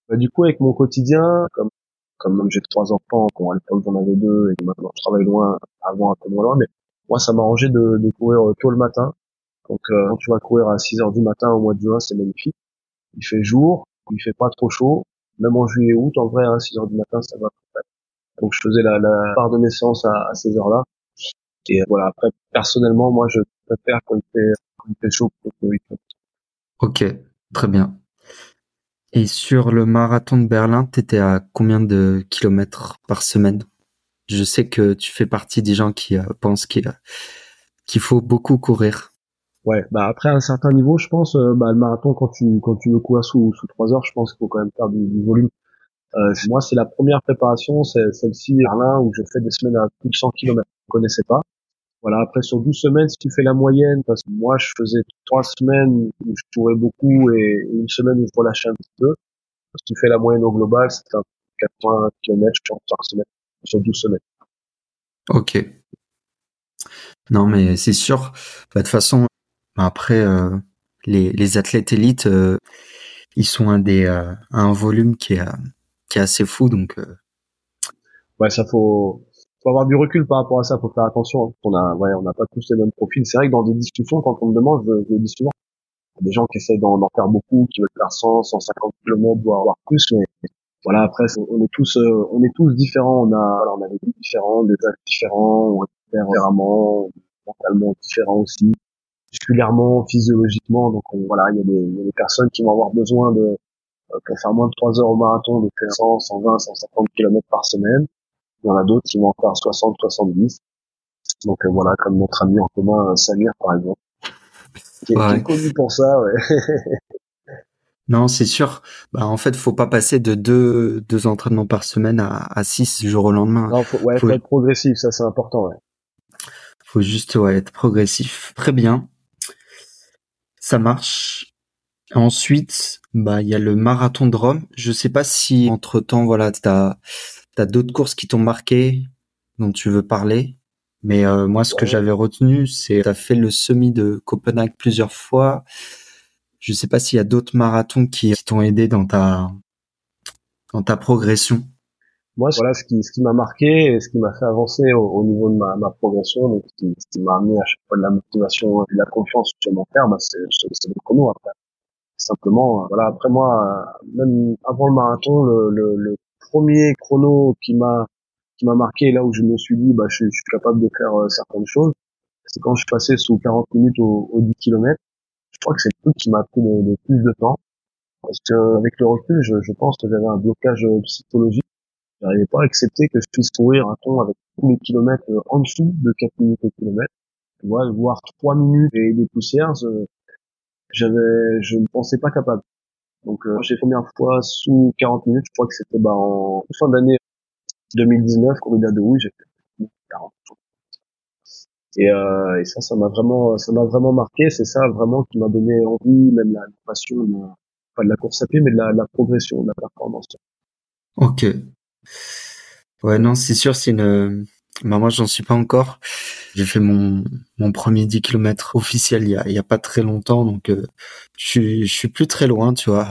bah, du coup, avec mon quotidien, comme comme j'ai trois enfants, bon, à l'époque j'en avais deux et maintenant je travaille loin, avant un peu moins loin, mais moi ça m'arrangeait de, de courir tôt le matin. Donc euh, quand tu vas courir à 6 heures du matin au mois de juin, c'est magnifique il fait jour, il fait pas trop chaud, même en juillet août, en vrai, hein, 6 heures du matin, ça va. Donc je faisais la, la part de mes séances à, ces heures-là. Et voilà, après, personnellement, moi, je préfère quand il fait, quand il fait chaud Ok, très bien. Et sur le marathon de Berlin, t'étais à combien de kilomètres par semaine? Je sais que tu fais partie des gens qui euh, pensent qu'il qu'il faut beaucoup courir. Ouais, bah après à un certain niveau, je pense, euh, bah, le marathon quand tu quand tu veux courir sous sous trois heures, je pense qu'il faut quand même faire du, volume. Euh, moi, c'est la première préparation, c'est celle-ci Berlin où je fais des semaines à plus de 100 km. Je connaissais pas. Voilà, après sur 12 semaines, si tu fais la moyenne, parce que moi je faisais trois semaines où je courais beaucoup et une semaine où je relâchais un petit peu. Si tu fais la moyenne au global, c'est 80 km par semaine sur 12 semaines. Ok. Non, mais c'est sûr. Bah, de toute façon, après, euh, les, les athlètes élites, euh, ils sont un des euh, un volume qui est qui est assez fou, donc. Ouais, ça faut faut avoir du recul par rapport à ça, faut faire attention. Hein. On a, ouais, on n'a pas tous les mêmes profils. C'est vrai que dans des discussions, quand on me demande, je, je il y a des gens qui essayent d'en faire beaucoup, qui veulent faire 100, 150 km, voire, plus, mais voilà, après, on est tous, euh, on est tous différents. On a, on a des différents, des âges différents, on récupère différemment, mentalement différents aussi, musculairement, physiologiquement. Donc voilà, il y, a des, il y a des personnes qui vont avoir besoin de, euh, pour faire moins de 3 heures au marathon, de faire 100, 120, 150 km par semaine. Il y en a d'autres qui vont en faire 60, 70. Donc euh, voilà, comme notre ami en commun Samir par exemple, qui est, connu pour ça. Ouais. non, c'est sûr. Bah, en fait, faut pas passer de deux, deux entraînements par semaine à, à six du jour au lendemain. Non, faut, ouais, faut... être progressif, ça c'est important. Ouais. Faut juste ouais, être progressif. Très bien. Ça marche. Ensuite, bah il y a le marathon de Rome. Je sais pas si entre temps, voilà, t'as T'as d'autres courses qui t'ont marqué, dont tu veux parler. Mais euh, moi, ce que j'avais retenu, c'est t'as fait le semi de Copenhague plusieurs fois. Je sais pas s'il y a d'autres marathons qui, t'ont aidé dans ta dans ta progression. Moi, voilà ce qui ce qui m'a marqué et ce qui m'a fait avancer au, niveau de ma, ma progression, donc ce qui, m'a amené à chaque fois de la motivation et de la confiance supplémentaire, bah, c'est c'est le chrono après. Simplement, voilà. Après moi, même avant le marathon, le, le, le premier chrono qui m'a qui m'a marqué là où je me suis dit bah je, suis capable de faire euh, certaines choses c'est quand je passais sous 40 minutes au, au 10 km je crois que c'est le truc qui m'a pris le, plus de temps. Parce que avec le recul je, je pense que j'avais un blocage euh, psychologique. J'arrivais pas à accepter que je puisse courir un ton avec tous les kilomètres euh, en dessous de 4 minutes au kilomètre. Tu vois voir 3 minutes et des poussières j'avais je ne pensais pas capable donc euh, j'ai fait première fois sous 40 minutes, je crois que c'était bah, en fin d'année 2019, corrida de oui, j'ai fait 40. Et, euh, et ça, ça m'a vraiment, ça m'a vraiment marqué. C'est ça vraiment qui m'a donné envie, même la, passion, de, pas de la course à pied, mais de la, la progression, de la performance. Ok. Ouais, non, c'est sûr, c'est une, bah moi, j'en suis pas encore. J'ai fait mon, mon premier 10 km officiel il y a, il y a pas très longtemps, donc euh, je, suis, je suis plus très loin, tu vois,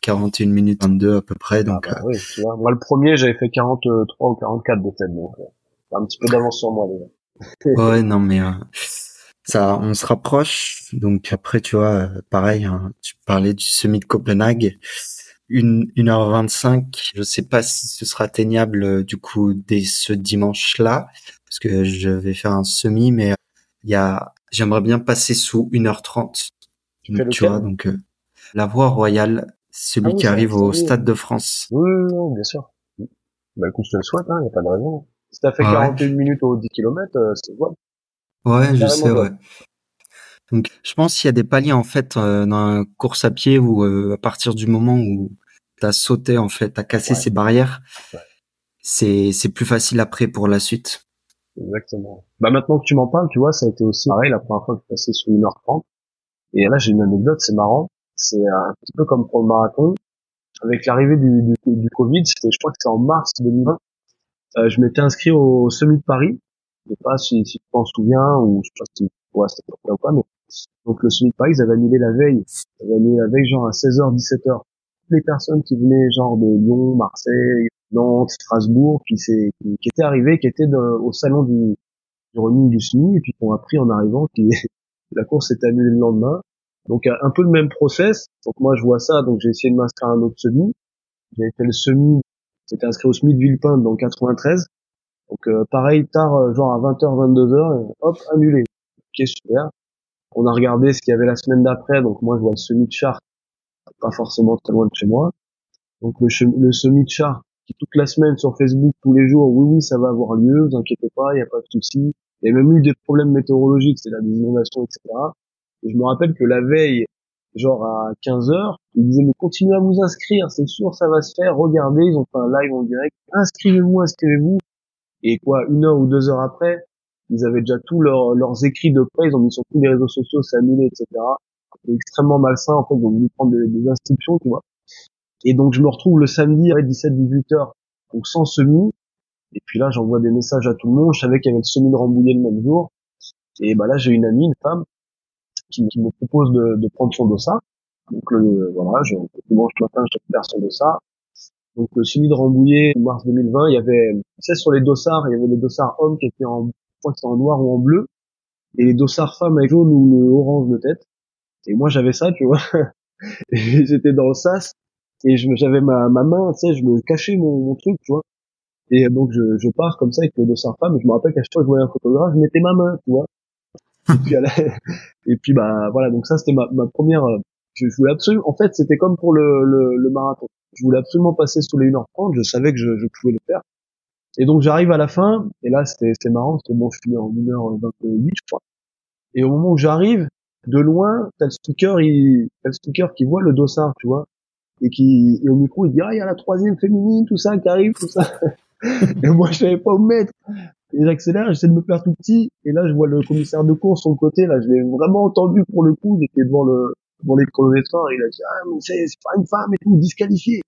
41 minutes 22 à peu près. Donc, ah bah oui, tu vois. Moi, le premier, j'avais fait 43 ou 44 de tête, donc euh, un petit peu d'avance sur moi déjà. ouais, non, mais euh, ça, on se rapproche. Donc après, tu vois, pareil, hein, tu parlais du semi de Copenhague une, 1h25. Je sais pas si ce sera atteignable euh, du coup dès ce dimanche-là, parce que je vais faire un semi, mais il y a, j'aimerais bien passer sous 1h30. Tu, vois, donc euh, la voie royale, celui ah qui arrive au Stade de France. Oui, oui, bien sûr. Bah écoute, je te le souhaite, il hein, n'y a pas de raison. Si t'as fait 41 minutes au 10 km, euh, c'est bon. Ouais, je sais, ouais. Donc, je pense qu'il y a des paliers en fait dans la course à pied où à partir du moment où t'as sauté en fait, t'as cassé ces barrières, c'est c'est plus facile après pour la suite. Exactement. Bah maintenant que tu m'en parles, tu vois, ça a été aussi pareil la première fois que je passais sous 1h30. Et là j'ai une anecdote, c'est marrant. C'est un petit peu comme pour le marathon. Avec l'arrivée du, du, du, Covid, c'était, je crois que c'est en mars 2020, euh, je m'étais inscrit au Semi de Paris. Je sais pas si, si tu t'en souviens ou je sais pas si ouais, c'était ou pas, mais donc le Semi de Paris, ils avaient annulé la veille. Ils avaient annulé la veille genre à 16h, 17h les personnes qui venaient genre de Lyon, Marseille, Nantes, Strasbourg, qui, qui, qui étaient arrivées, qui étaient au salon du, du running du SMI, et puis qui ont appris en arrivant que la course s'était annulée le lendemain. Donc un peu le même process. Donc moi je vois ça, donc j'ai essayé de m'inscrire à un autre semi. J'ai fait le semi, c'était inscrit au semi de Villepinte dans 93. Donc euh, pareil, tard, euh, genre à 20h, 22h, hop, annulé. Ok, super. On a regardé ce qu'il y avait la semaine d'après, donc moi je vois le semi de Chartres pas forcément très loin de chez moi. Donc le, le semi de char qui toute la semaine sur Facebook tous les jours, oui oui ça va avoir lieu, vous inquiétez pas, il n'y a pas de souci. Il y a même eu des problèmes météorologiques, c'est la des inondations, etc. Et je me rappelle que la veille, genre à 15 heures, ils disaient mais continuez à vous inscrire, c'est sûr ça va se faire, regardez, ils ont fait un live en direct, inscrivez-vous, inscrivez-vous. Et quoi, une heure ou deux heures après, ils avaient déjà tous leurs écrits de près, ils ont mis sur tous les réseaux sociaux, c'est annulé, etc extrêmement malsain. En fait, ils ont prendre des, des, tu vois. Et donc, je me retrouve le samedi à 17-18 heures donc sans semi. Et puis là, j'envoie des messages à tout le monde. Je savais qu'il y avait le semi de Rambouillet le même jour. Et bah là, j'ai une amie, une femme, qui, me propose de, de, prendre son dossard. Donc le, voilà, je, dimanche matin, je récupère son dossard. Donc le semi de Rambouillet, mars 2020, il y avait, tu sais, sur les dossards, il y avait les dossards hommes qui étaient en, je en noir ou en bleu, et les dossards femmes avec jaune ou le orange de tête. Et moi, j'avais ça, tu vois. j'étais dans le sas, et j'avais ma, ma main, tu sais, je me cachais mon, mon truc, tu vois. Et donc je, je pars comme ça avec le dossard femme, je me rappelle qu'à chaque fois que je voyais un photographe, je mettais ma main, tu vois. et puis, et puis bah voilà, donc ça c'était ma, ma première. Euh, je, voulais absolument. En fait, c'était comme pour le, le, le, marathon. Je voulais absolument passer sous les 1h30. Je savais que je, je pouvais le faire. Et donc j'arrive à la fin, et là c'était marrant, parce que bon, je suis en 1h28, je crois. Et au moment où j'arrive, de loin, t'as le speaker, il, t'as le speaker qui voit le dossard, tu vois, et qui, et au micro, il dit, ah, il y a la troisième féminine, tout ça, qui arrive, tout ça. et moi, je savais pas où me mettre. Et j'accélère, j'essaie de me faire tout petit, et là, je vois le commissaire de course sur le côté, là, je l'ai vraiment entendu pour le coup, j'étais devant le, devant les chronométreurs, et il a dit, ah, mais c'est, c'est pas une femme et tout, disqualifié.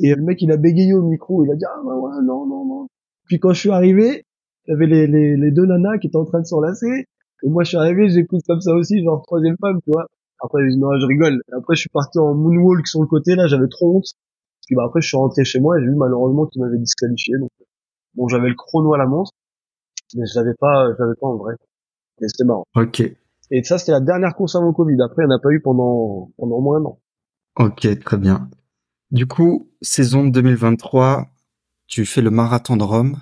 Et le mec, il a bégayé au micro, il a dit, ah, bah ouais, non, non, non. Puis quand je suis arrivé, il y avait les, les, les deux nanas qui étaient en train de s'enlacer, et moi, je suis arrivé, j'écoute comme ça aussi, genre troisième femme, tu vois. Après, je dis, non, je rigole. Après, je suis parti en moonwalk sur le côté, là, j'avais trop honte. Puis bah, après, je suis rentré chez moi et j'ai vu malheureusement qu'il m'avait disqualifié. Donc, bon, j'avais le chrono à la montre, mais je l'avais pas, je l'avais pas en vrai. Mais c'était marrant. Ok. Et ça, c'était la dernière course avant Covid. Après, il n'y en a pas eu pendant, pendant moins d'un an. Ok, très bien. Du coup, saison 2023, tu fais le marathon de Rome.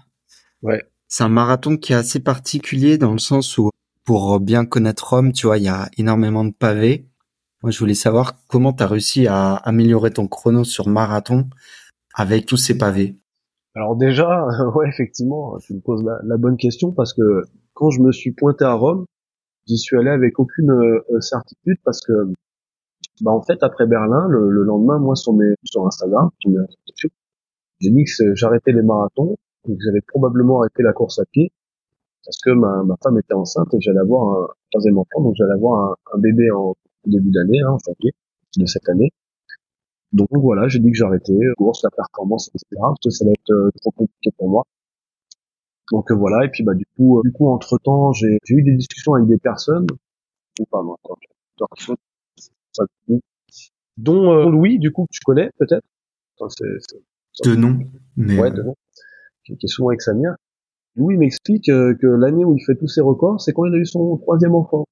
Ouais. C'est un marathon qui est assez particulier dans le sens où pour bien connaître Rome, tu vois, il y a énormément de pavés. Moi, je voulais savoir comment tu as réussi à améliorer ton chrono sur marathon avec tous ces pavés. Alors déjà, ouais, effectivement, tu me poses la, bonne question parce que quand je me suis pointé à Rome, j'y suis allé avec aucune euh, certitude parce que, bah, en fait, après Berlin, le, lendemain, moi, sur mes, sur Instagram, j'ai dit que j'arrêtais les marathons, que j'avais probablement arrêté la course à pied parce que ma, ma femme était enceinte et j'allais avoir un troisième enfant, donc j'allais avoir un, un, bébé en début d'année, hein, en janvier de cette année. Donc voilà, j'ai dit que j'arrêtais, course, la performance, etc. Parce que ça va être euh, trop compliqué pour moi. Donc euh, voilà, et puis bah du coup, euh, du coup entre temps, j'ai eu des discussions avec des personnes, ou pas moi, dont Louis, du coup que tu connais peut-être? Enfin, de nom, mais ouais, de nom. Qui, est souvent avec Samir. Louis m'explique euh, que l'année où il fait tous ses records, c'est quand il a eu son troisième enfant.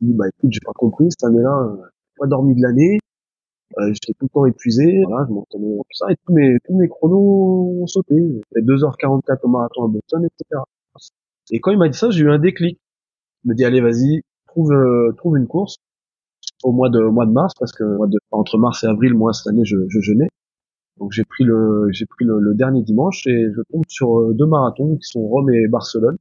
Il dit, bah écoute, j'ai pas compris, cette année-là, euh, pas dormi de l'année, euh, j'étais tout le temps épuisé, voilà, je m'entendais tout ça, et tous mes, tous mes chronos ont sauté. J'ai fait 2h44 au marathon à Boston, etc. Et quand il m'a dit ça, j'ai eu un déclic. Il me dit, allez, vas-y, trouve, euh, trouve une course au mois de, mois de mars, parce que entre mars et avril, moi, cette année, je, je jeûnais. Donc j'ai pris le j'ai pris le, dernier dimanche et je tombe sur euh, deux marathons qui sont Rome et Barcelone.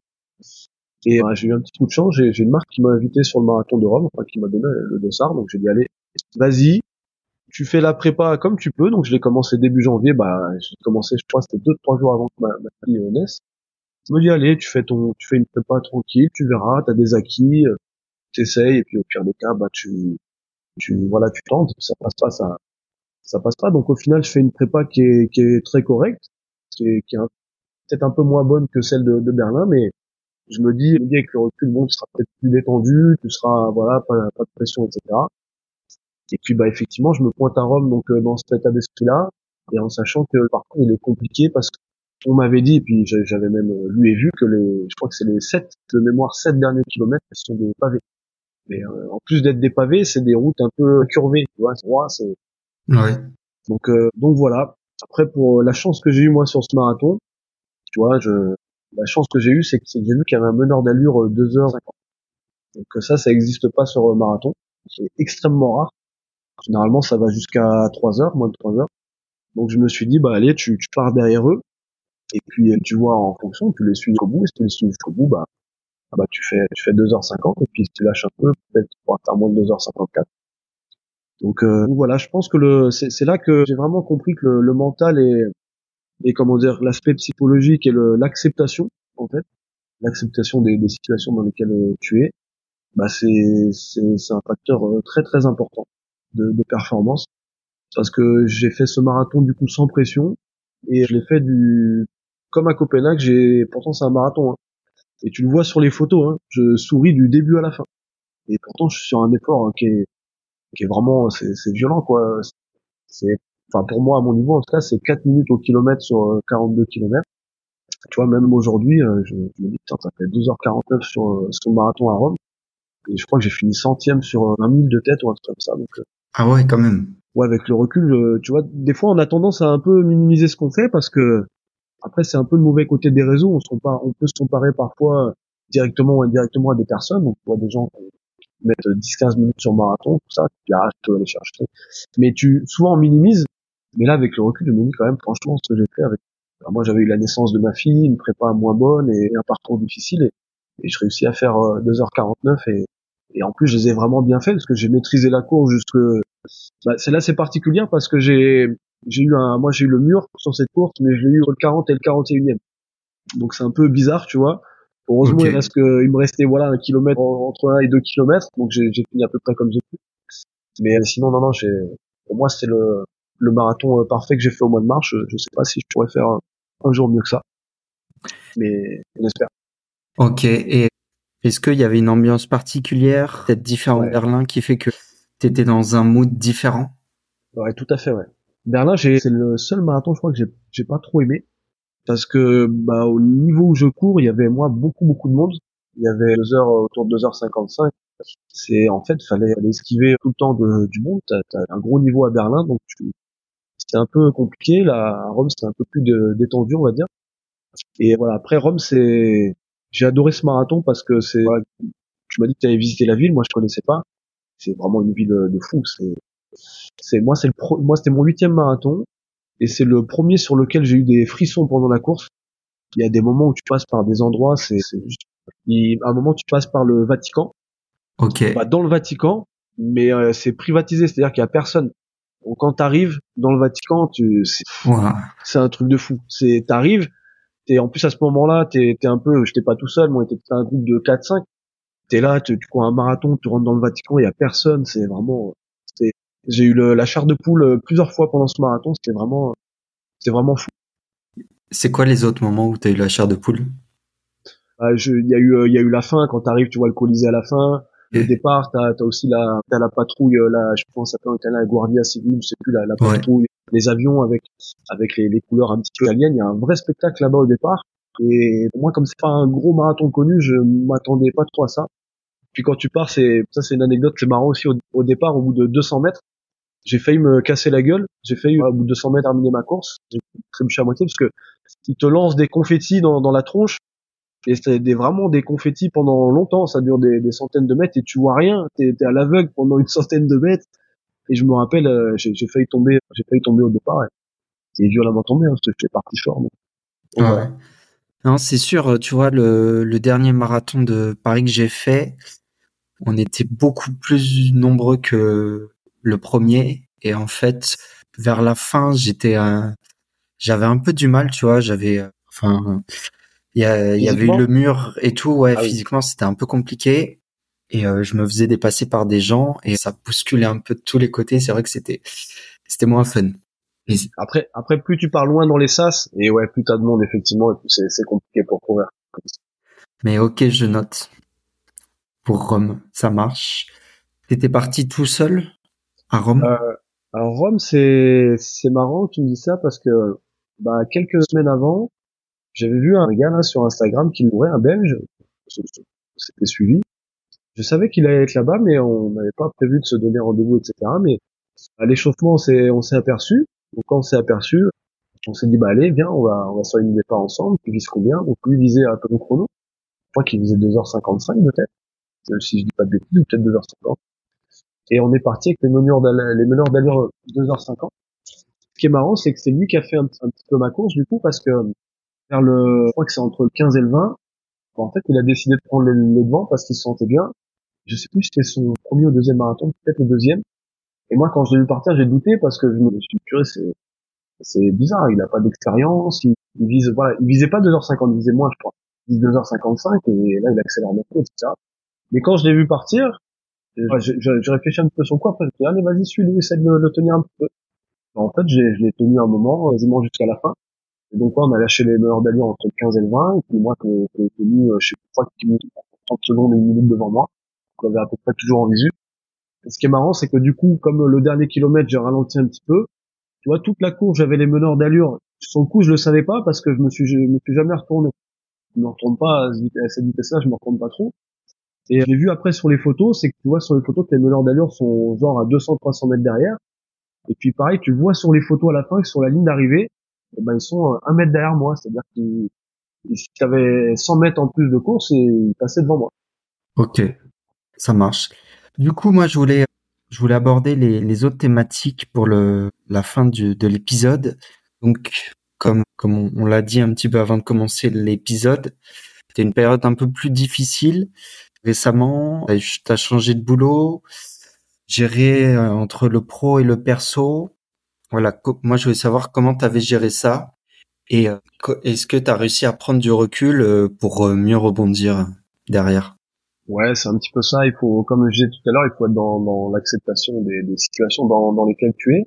Et euh, j'ai eu un petit coup de chance, j'ai une marque qui m'a invité sur le marathon de Rome, enfin qui m'a donné le dossard, donc j'ai dit allez, vas-y, tu fais la prépa comme tu peux. Donc je l'ai commencé début janvier, bah j'ai commencé je crois c'était deux trois jours avant que ma, ma fille euh, naisse. Je me dis allez, tu fais ton tu fais une prépa tranquille, tu verras, t'as des acquis, t'essayes et puis au pire des cas bah tu tu voilà tu tentes, ça passe pas ça ça passe pas. Donc au final, je fais une prépa qui est, qui est très correcte, qui est, qui est peut-être un peu moins bonne que celle de, de, Berlin, mais je me dis, avec le recul, bon, tu seras peut-être plus détendu, tu seras, voilà, pas, pas de pression, etc. Et puis, bah, effectivement, je me pointe à Rome, donc, euh, dans cet état d'esprit-là, et en sachant que le parcours, il est compliqué parce qu'on m'avait dit, et puis j'avais même euh, lu et vu que les, je crois que c'est les sept, de mémoire, sept derniers kilomètres, qui sont des pavés. Mais euh, en plus d'être des pavés, c'est des routes un peu curvées, tu vois, c'est Donc euh, donc voilà. Après pour la chance que j'ai eu moi sur ce marathon, tu vois, je la chance que j'ai eue c'est que, j'ai vu qu'il y avait un meneur d'allure 2h50. Euh, donc euh, ça ça existe pas sur le marathon, c'est extrêmement rare. Généralement ça va jusqu'à 3 heures, moins de 3 heures. Donc je me suis dit bah allez, tu, tu pars derrière eux et puis tu vois en fonction, tu les suis jusqu'au bout et si tu les suis jusqu'au bout bah bah tu fais tu fais 2h50 et puis si tu lâches un peu peut-être pourras faire moins de 2h54 donc euh, voilà, je pense que le c'est là que j'ai vraiment compris que le, le mental et et comment dire l'aspect psychologique et l'acceptation en fait, l'acceptation des, des, situations dans lesquelles euh, tu es, bah c'est c'est un facteur euh, très très important de, de performance parce que j'ai fait ce marathon du coup sans pression. et je l'ai fait du comme à Copenhague. J'ai pourtant c'est un marathon hein. et tu le vois sur les photos. Hein, je souris du début à la fin. Et pourtant je suis sur un effort hein, qui est qui est vraiment c'est violent quoi. C'est enfin pour moi à mon niveau en tout cas c'est 4 minutes au kilomètre sur 42 euh, kilomètres. Tu vois même aujourd'hui euh, je, me dis putain ça fait 2h49 sur euh, sur le marathon à Rome. Et je crois que j'ai fini centième sur un mille de tête ou un truc comme ça donc ah ouais quand même. Ouais avec le recul tu vois des fois on a tendance à un peu minimiser ce qu'on fait parce que après c'est un peu le mauvais côté des réseaux. On se compare on peut se comparer parfois directement ou indirectement à des personnes. Donc on voit des gens mettre 10-15 minutes sur marathon, tout ça, tu arraches, tu aller chercher. Mais tu, souvent on minimise, mais là avec le recul, je me dis quand même franchement ce que j'ai fait avec. moi j'avais eu la naissance de ma fille, une prépa moins bonne et un parcours difficile et, je réussis à faire 2h49 euh, et, et en plus je les ai vraiment bien fait parce que j'ai maîtrisé la course jusque. Bah, c'est là c'est particulier parce que j'ai j'ai eu un, moi j'ai eu le mur sur cette course, mais je l'ai eu le 40 et le 41e. Donc c'est un peu bizarre, tu vois. Heureusement, il reste que, il me restait voilà un kilomètre entre 1 et 2 kilomètres, donc j'ai fini à peu près comme j'ai pu. Mais euh, sinon, non, non, j'ai, pour moi, c'est le, le marathon euh, parfait que j'ai fait au mois de mars. Je, sais pas si je pourrais faire un, jour mieux que ça, mais on espère. Ok. Et est-ce qu'il y avait une ambiance particulière, peut-être différente Berlin, qui fait que tu étais dans un mood différent? Ouais, tout à fait, ouais. Berlin, c'est le seul marathon, je crois que j'ai, j'ai pas trop aimé parce que bah, au niveau où je cours, il y avait moi beaucoup beaucoup de monde. Il y avait deux heures autour de 2h55. C'est en fait, fallait esquiver tout le temps de, du monde. T'as as un gros niveau à Berlin, donc c'était un peu compliqué. Là, à Rome, c'était un peu plus de, détendu, on va dire. Et voilà, après Rome, c'est j'ai adoré ce marathon parce que c'est tu m'as dit que tu avais visité la ville, moi je connaissais pas. C'est vraiment une ville de fou. C'est c'est moi c'est le pro, moi c'était mon huitième marathon et c'est le premier sur lequel j'ai eu des frissons pendant la course. Il y a des moments où tu passes par des endroits, c'est juste... à un moment tu passes par le Vatican. Ok. Bah, dans le Vatican, mais euh, c'est privatisé, c'est-à-dire qu'il y a personne. Donc quand t'arrives dans le Vatican, tu c'est un truc de fou. C'est t'arrives, t'es en plus à ce moment-là, t'es es un peu, j'étais pas tout seul, moi, t'es un groupe de 4-5. T'es là, tu, tu cours un marathon, tu rentres dans le Vatican, il y a personne, c'est vraiment j'ai eu le, la chair de poule euh, plusieurs fois pendant ce marathon. C'était vraiment, c'était vraiment fou. C'est quoi les autres moments où tu as eu la chair de poule? Ah, Il y a eu, il y a eu la fin quand t'arrives, tu vois le Colisée à la fin. Le départ, t'as as aussi la, as la patrouille, euh, la, je pense ça s'appelle la Guardia Civile, je sais plus la, la patrouille, les avions avec avec les, les couleurs un petit peu italiennes. Il y a un vrai spectacle là-bas au départ. Et moi, comme c'est pas un gros marathon connu, je m'attendais pas trop à ça. Puis quand tu pars, c'est ça, c'est une anecdote, c'est marrant aussi au, au, départ, au bout de 200 mètres, j'ai failli me casser la gueule. J'ai failli, au bout de 200 mètres, terminer ma course. J'ai trébuché à moitié parce que ils te lancent des confettis dans, dans la tronche. Et c'est des, vraiment des confettis pendant longtemps. Ça dure des, des centaines de mètres et tu vois rien. T'es es à l'aveugle pendant une centaine de mètres. Et je me rappelle, euh, j'ai failli tomber, j'ai failli tomber au départ. Et violemment tombé, hein, parce que j'étais parti fort. Ah ouais. Non, c'est sûr, tu vois, le, le dernier marathon de Paris que j'ai fait, on était beaucoup plus nombreux que, le premier. Et en fait vers la fin j'étais j'avais un peu du mal tu vois. J'avais euh, enfin il y, avait eu le mur et tout. Ouais ah physiquement c'était un peu compliqué. Et euh, je me faisais dépasser par des gens et ça bousculait un peu de tous les côtés. C'est vrai que c'était c'était moins fun. Après après plus tu pars loin dans les sas et ouais plus t'as de monde effectivement et plus c'est compliqué pour courir mais ok je note. Pour Rome ça marche. T'étais parti tout seul? À Rome euh, Alors Rome, c'est c'est marrant que tu me dis ça parce que bah quelques semaines avant, j'avais vu un gars là sur Instagram qui louait un Belge. C'était suivi. Je savais qu'il allait être là-bas, mais on n'avait pas prévu de se donner rendez-vous, etc. Mais à l'échauffement, on s'est on s'est aperçu. Donc quand on s'est aperçu, on s'est dit bah allez, viens, on va on va se réunir pas ensemble. Tu vises combien? Donc lui visait un peu le chrono. Je crois qu'il visait 2h55 peut-être. Si je dis pas de bêtises, peut-être 2h50 et on est parti avec les meneurs d'allure 2h50. Ce qui est marrant, c'est que c'est lui qui a fait un, petit peu ma course du coup parce que vers le, je crois que c'est entre le 15 et le 20, en fait, il a décidé de prendre le, devant parce qu'il se sentait bien. Je sais plus si c'était son premier ou deuxième marathon, peut-être le deuxième. Et moi, quand je l'ai vu partir, j'ai douté parce que je me suis dit, c'est, c'est bizarre, il a pas d'expérience, il, vise, voilà, il visait pas 2h50, il visait moins, je crois. Il vise 2h55 et là, il accélère beaucoup, etc. Mais quand je l'ai vu partir, je, je, réfléchis un peu sur quoi, après je dis, allez, vas-y, suis-le, essaie de le, tenir un peu. En fait, je l'ai tenu un moment, quasiment jusqu'à la fin. Et donc, on a lâché les meneurs d'allure entre le 15 et le 20. Et puis, moi, qui ai tenu, je sais pas, 30 secondes et une minute devant moi. On avait à peu près toujours en visu. Ce qui est marrant, c'est que du coup, comme le dernier kilomètre, j'ai ralenti un petit peu. Tu vois, toute la course, j'avais les meneurs d'allure. Sur le coup, je le savais pas parce que je me suis, je me suis jamais retourné. Je me retourne pas à cette vitesse-là, je me retourne pas trop. Et j'ai vu après sur les photos, c'est que tu vois sur les photos que les meneurs d'allure sont genre à 200-300 mètres derrière. Et puis pareil, tu vois sur les photos à la fin que sur la ligne d'arrivée, eh ben ils sont un mètre derrière moi, c'est-à-dire qu'ils si avais 100 mètres en plus de course et ils passaient devant moi. Ok, ça marche. Du coup, moi, je voulais, je voulais aborder les, autres thématiques pour le, la fin du, de l'épisode. Donc, comme, comme on l'a dit un petit peu avant de commencer l'épisode, c'était une période un peu plus difficile. Récemment, tu as changé de boulot, géré euh, entre le pro et le perso. Voilà, moi, je voulais savoir comment tu avais géré ça et euh, est-ce que tu as réussi à prendre du recul euh, pour mieux rebondir derrière? Ouais, c'est un petit peu ça. Il faut, comme je disais tout à l'heure, il faut être dans, l'acceptation des, situations dans, lesquelles tu es.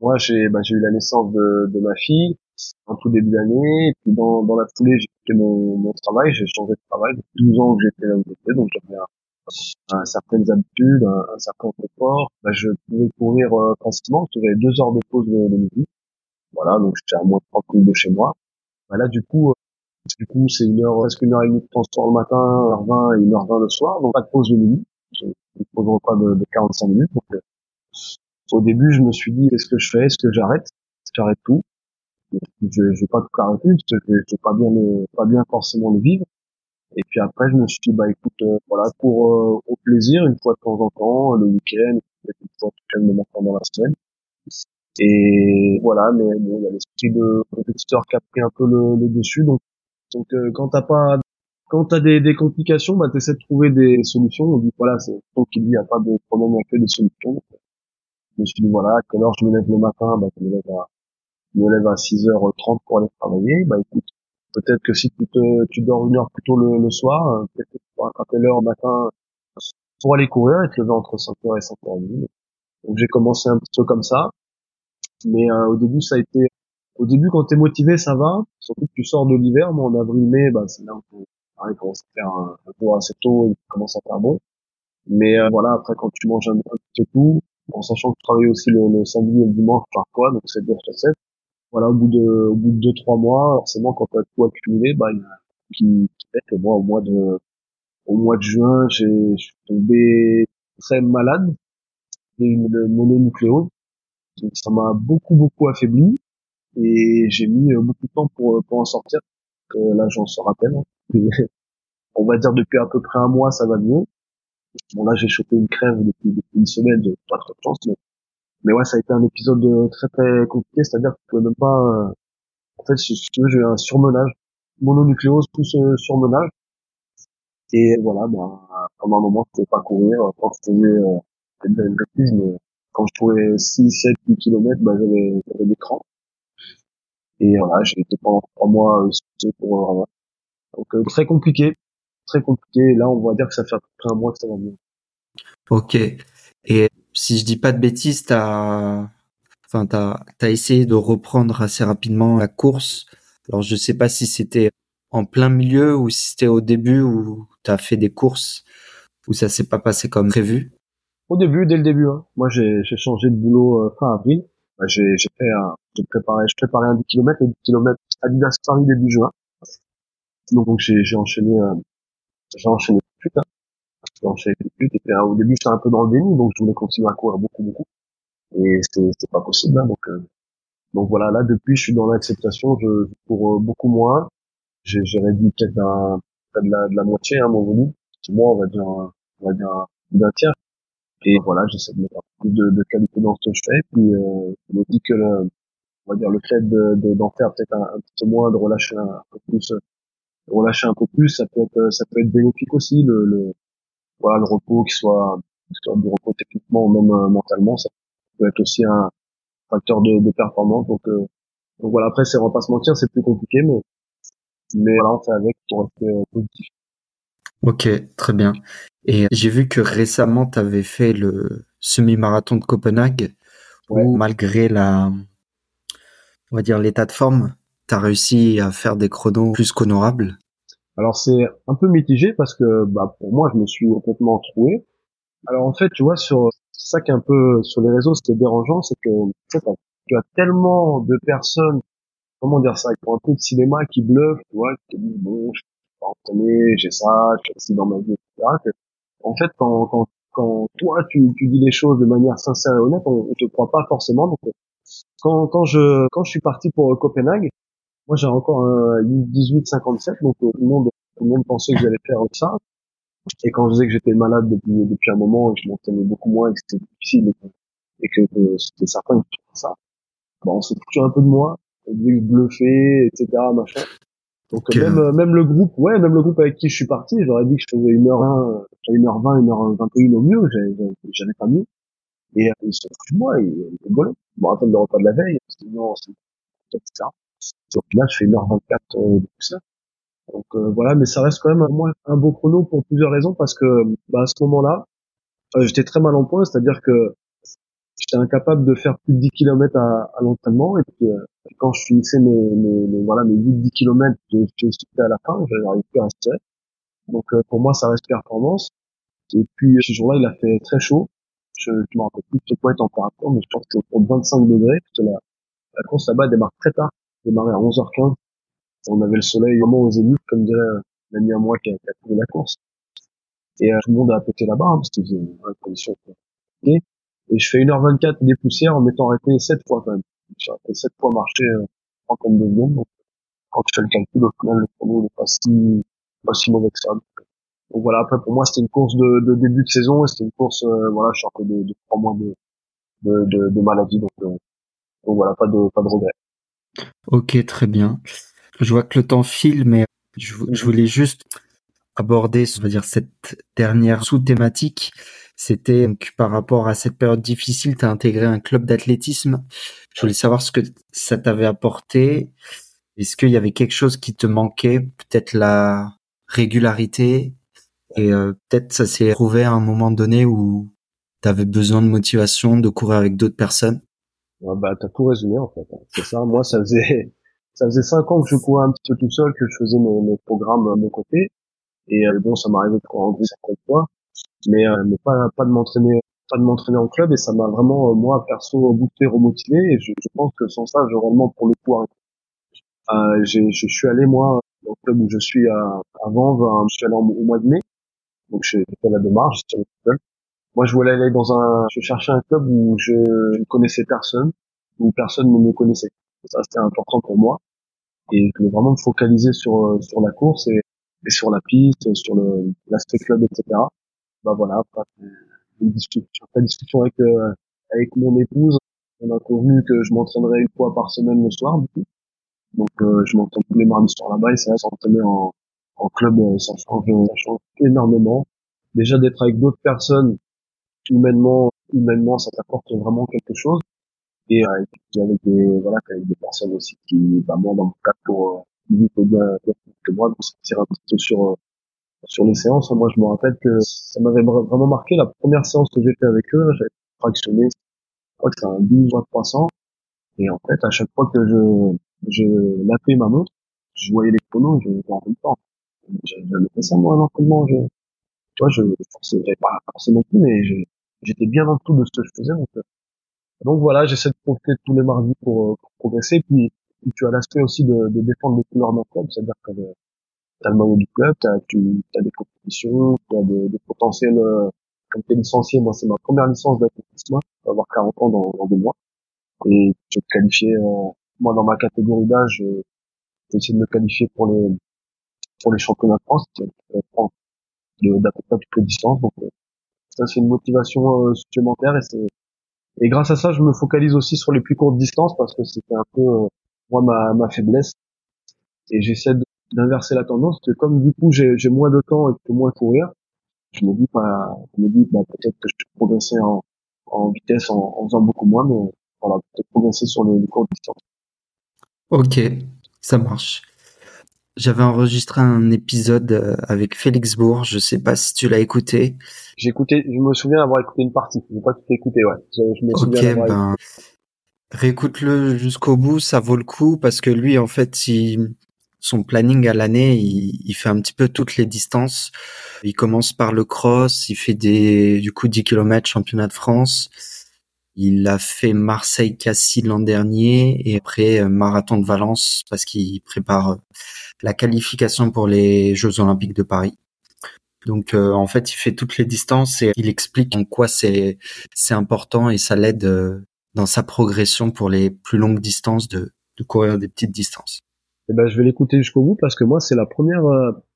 Moi, j'ai bah, eu la naissance de, ma fille en tout début d'année, puis dans, dans la foulée, j'ai quitté mon, mon travail, j'ai changé de travail. Depuis 12 ans que j'étais là où j'étais, donc j'avais un, certaines habitudes, un, certain confort. Bah, je pouvais courir euh, facilement, j'avais deux heures de pause de, de midi. Voilà, donc j'étais à moins de 30 minutes de chez moi. Bah, là, du coup, du coup, c'est une heure, presque une heure et demie de transport le matin, 1h20 et 1h20 le soir, donc pas de pause de nuit. J'ai une pause repas de, de 45 minutes. Donc, euh, au début, je me suis dit, qu'est-ce que je fais? Est-ce que j'arrête? Est-ce que j'arrête tout? Je, vais pas tout que je vais pas bien le, pas bien forcément le vivre. Et puis après, je me suis dit, bah écoute, euh, voilà, pour euh, au plaisir, une fois de temps en temps, le week-end, une fois tout le dans la semaine. Et voilà, mais bon, il y a l'esprit de compétiteur qui a pris un peu le, le dessus, donc donc euh, quand t'as pas quand t'as des, des complications, bah t'essaies de trouver des solutions. On dit voilà, c'est tant qu'il n'y a pas de problème, on fait des solutions. je me suis dit voilà, à quelle heure je me lève le matin, bah je me lève à je me lève à 6h30 pour aller travailler. Bah écoute, peut-être que si tu te tu dors une heure plus tôt le, le soir, euh, peut-être que tu pourras attraper l'heure matin pour aller courir et te lever entre 5h et 5h30. Donc j'ai commencé un petit peu comme ça. Mais euh, au début ça a été au début, quand t'es motivé, ça va. Surtout que tu sors de l'hiver. Moi, en avril-mai, bah, c'est là où il commence à faire un, un peu assez tôt, il commence à faire bon. Mais euh, voilà, après, quand tu manges un, petit peu tout, en sachant que tu travailles aussi le, le samedi et le dimanche parfois, donc c'est deux sur 7. Voilà, au bout de, au bout de deux, trois mois, forcément, quand t'as tout accumulé, bah, il y a qui, qui fait que moi, au mois de, au mois de juin, j'ai, je suis tombé très malade. J'ai une mononucléose. Donc, ça m'a beaucoup, beaucoup affaibli et j'ai mis euh, beaucoup de temps pour, euh, pour en sortir. Euh, là, j'en sors à peine. Hein. on va dire depuis à peu près un mois, ça va mieux. Bon, là, j'ai chopé une crève depuis, une semaine, de pas trop de chance, mais ouais, ça a été un épisode très très compliqué, c'est-à-dire que je pouvais même pas, en fait, si tu veux, j'ai un surmenage, mononucléose plus surmenage. Et voilà, ben, pendant un moment, je pouvais pas courir, quand je faisais, euh, une bêtise, mais quand je trouvais 6, 7, 8 km, ben, j'avais, j'avais des crampes. Et voilà, j'ai été pendant trois mois euh, pour euh, Donc euh, très compliqué, très compliqué. là, on va dire que ça fait à peu près un mois que ça va mieux. Ok. Et si je dis pas de bêtises, t'as, enfin, t'as, t'as essayé de reprendre assez rapidement la course. Alors, je sais pas si c'était en plein milieu ou si c'était au début où t'as fait des courses où ça s'est pas passé comme prévu. Au début, dès le début. Hein. Moi, j'ai, changé de boulot fin avril. Bah, j'ai, fait un, j'ai préparé, je préparais un 10 km et 10 km Adidas Paris début juin. Donc, j'ai, enchaîné, euh, j'ai enchaîné tout hein. Au début, j'étais un peu dans le déni, donc je voulais continuer à courir beaucoup, beaucoup. Et c'était, pas possible, hein, donc, euh, donc voilà, là, depuis, je suis dans l'acceptation, je, cours euh, beaucoup moins. J'ai, réduit peut-être de la, de la moitié, hein, mon volume. Moi, on va dire, on va dire d'un tiers. Et voilà, j'essaie de mettre un peu de, de qualité dans ce que je fais. Puis euh, je me dis que le, on va dire le fait de, d'en faire peut-être un, petit peu moins, de relâcher un, peu plus, relâcher un peu plus, ça peut être ça peut être bénéfique aussi. Le, le voilà le repos qui soit, soit du repos techniquement ou même euh, mentalement, ça peut être aussi un facteur de, de performance. Donc, euh, donc voilà, après c'est on va pas se mentir, c'est plus compliqué, mais mais voilà, on fait avec pour rester euh, positif. Ok, très bien. Et j'ai vu que récemment, tu avais fait le semi-marathon de Copenhague, où malgré la, on va dire l'état de forme, t'as réussi à faire des chronos plus qu'honorables Alors c'est un peu mitigé parce que bah, pour moi, je me suis complètement troué. Alors en fait, tu vois, sur ça qui est un peu sur les réseaux, ce qui est dérangeant, c'est que tu as tellement de personnes, comment dire ça, font un peu de cinéma, qui bluffent, tu vois, qui disent bon, je suis pas entraîné, j'ai ça, je suis dans ma vie, etc. en fait, quand, quand, quand toi tu, tu dis les choses de manière sincère et honnête, on, on te croit pas forcément. Donc quand, quand je quand je suis parti pour Copenhague, moi j'ai encore un 18-57, donc tout le monde tout le monde pensait que j'allais faire ça. Et quand je disais que j'étais malade depuis depuis un moment et que je m'entraînais beaucoup moins et que c'était difficile et que, c'était certain que ça, bon, on s'est foutu un peu de moi, on dit bluffé, etc. machin. Donc même même le groupe, ouais, même le groupe avec qui je suis parti, j'aurais dit que je faisais 1h1, 1h20, 1h21 au mieux, j'avais pas mieux. Et euh, ils se foutent de moi, ils rigolaient. Je me rappelle le repas de la veille, c'était non, c'est etc. Donc là, je fais 1h24 euh, de ça. Donc euh, voilà, mais ça reste quand même un, un beau chrono pour plusieurs raisons parce que bah, à ce moment-là, euh, j'étais très mal en point, c'est-à-dire que j'étais incapable de faire plus de 10 km à, à l'entraînement et puis euh, quand je finissais mes, mes, voilà mes 8-10 km, je à la fin, j'arrivais plus à rester. Donc pour moi, ça reste performance. Et puis ce jour-là, il a fait très chaud. Je, je me rappelle plus de quoi température, mais je pense que de 25 degrés. Parce que la, la course là-bas démarre très tard. Démarrait à 11h15 on avait le soleil vraiment aux zénith, comme dirait un ami à moi qui a, qui la course. Et euh, tout le monde a pété là-bas, hein, parce que c'est une condition. Et, et je fais 1h24 des poussières en m'étant arrêté 7 fois quand même. J'ai arrêté 7 fois marcher euh, en comme de secondes. Donc, quand je fais le calcul, au final, le chrono n'est pas si, pas si mauvais que ça. Donc, voilà, après pour moi c'était une course de, de, début de saison c'était une course, euh, voilà, je sortais de, de 3 mois de, de, de, de maladie, donc, euh, donc voilà, pas de, pas de regret. Ok, très bien. Je vois que le temps file, mais je, voulais juste aborder, on va dire, cette dernière sous-thématique. C'était par rapport à cette période difficile, tu as intégré un club d'athlétisme. Je voulais savoir ce que ça t'avait apporté. Est-ce qu'il y avait quelque chose qui te manquait? Peut-être la régularité? Et euh, peut-être ça s'est trouvé à un moment donné où tu avais besoin de motivation, de courir avec d'autres personnes? Ouais, bah, T'as tout résumé en fait. C'est ça. Moi, ça faisait ça faisait cinq ans que je courais un petit peu tout seul, que je faisais mes, mes programmes à mon côté. Et euh, bon, ça m'arrivait de courir en gros 50 fois, mais, euh, mais pas, pas de m'entraîner pas de m'entraîner en club. Et ça m'a vraiment euh, moi perso boosté remotivé. Et je, je, pense que sans ça j'aurais réellement pour le coup euh, je suis allé moi au club où je suis à, avant je suis allé au mois de mai. Donc j'ai fait la démarche j'étais seul moi je voulais aller dans un je cherchais un club où je ne connaissais personne où personne ne me connaissait ça c'était important pour moi et je voulais vraiment me focaliser sur euh, sur la course et, et sur la piste, sur le l'aspect club, etc. Bah voilà, après une discussion, après discussion avec euh, avec mon épouse, on a convenu que je m'entraînerais une fois par semaine le soir, du coup. Donc euh, je m'entraîne tous les mardis soirs là-bas et ça s'entraîner en en club, ça change, ça change énormément. Déjà d'être avec d'autres personnes, humainement, humainement, ça t'apporte vraiment quelque chose. Et euh, avec des voilà avec des personnes aussi qui bah moi dans mon cas pour euh, bien que moi pour sortir un petit peu sur euh, sur les séances. Moi je me rappelle que ça m'avait vraiment marqué. La première séance que j'ai fait avec eux j'avais fractionné je crois que c'est un 12 ou 300 et en fait à chaque fois que je je l'appelais ma montre je voyais les chronos je n'étais en même temps. J'avais jamais fait ça moi à l'entraînement. Je tu vois je j'avais pas forcément plus mais j'étais bien dans tout de ce que je faisais donc donc voilà, j'essaie de profiter tous les mardis pour, euh, pour progresser. Puis, tu as l'aspect aussi de, de, défendre les couleurs d'un club, c'est-à-dire que tu as le maillot du club, tu as, tu, as des compétitions, tu as des, des potentiels, euh, comme tu es licencié, moi c'est ma première licence d'athlétisme, avoir 40 ans dans, dans deux mois. Et je vais te qualifier, euh, moi dans ma catégorie d'âge, euh, essayé de me qualifier pour les pour les championnats de France, d'à peu près toutes les ça c'est une motivation supplémentaire et c'est et grâce à ça, je me focalise aussi sur les plus courtes distances parce que c'était un peu euh, moi ma, ma faiblesse. Et j'essaie d'inverser la tendance. Que comme du coup j'ai moins de temps et que moins courir, je me dis pas, je me dis bah, peut-être que je peux progresser en, en vitesse en, en, faisant beaucoup moins, mais voilà, peut-être progresser sur les, les courtes distances. Ok, ça marche. J'avais enregistré un épisode euh, avec Félix Bourg. Je sais pas si tu l'as écouté. J'ai écouté, je me souviens avoir écouté une partie. Je pas tout écouté, ouais. Je, me souviens ben, Réécoute-le jusqu'au bout, ça vaut le coup parce que lui, en fait, il, son planning à l'année, il, il, fait un petit peu toutes les distances. Il commence par le cross, il fait des, du coup, 10 km championnat de France. Il a fait Marseille-Cassis l'an dernier et après euh, marathon de Valence parce qu'il prépare euh, la qualification pour les Jeux Olympiques de Paris. Donc euh, en fait, il fait toutes les distances et il explique en quoi c'est c'est important et ça l'aide dans sa progression pour les plus longues distances de, de courir des petites distances. Eh ben, je vais l'écouter jusqu'au bout parce que moi, c'est la première,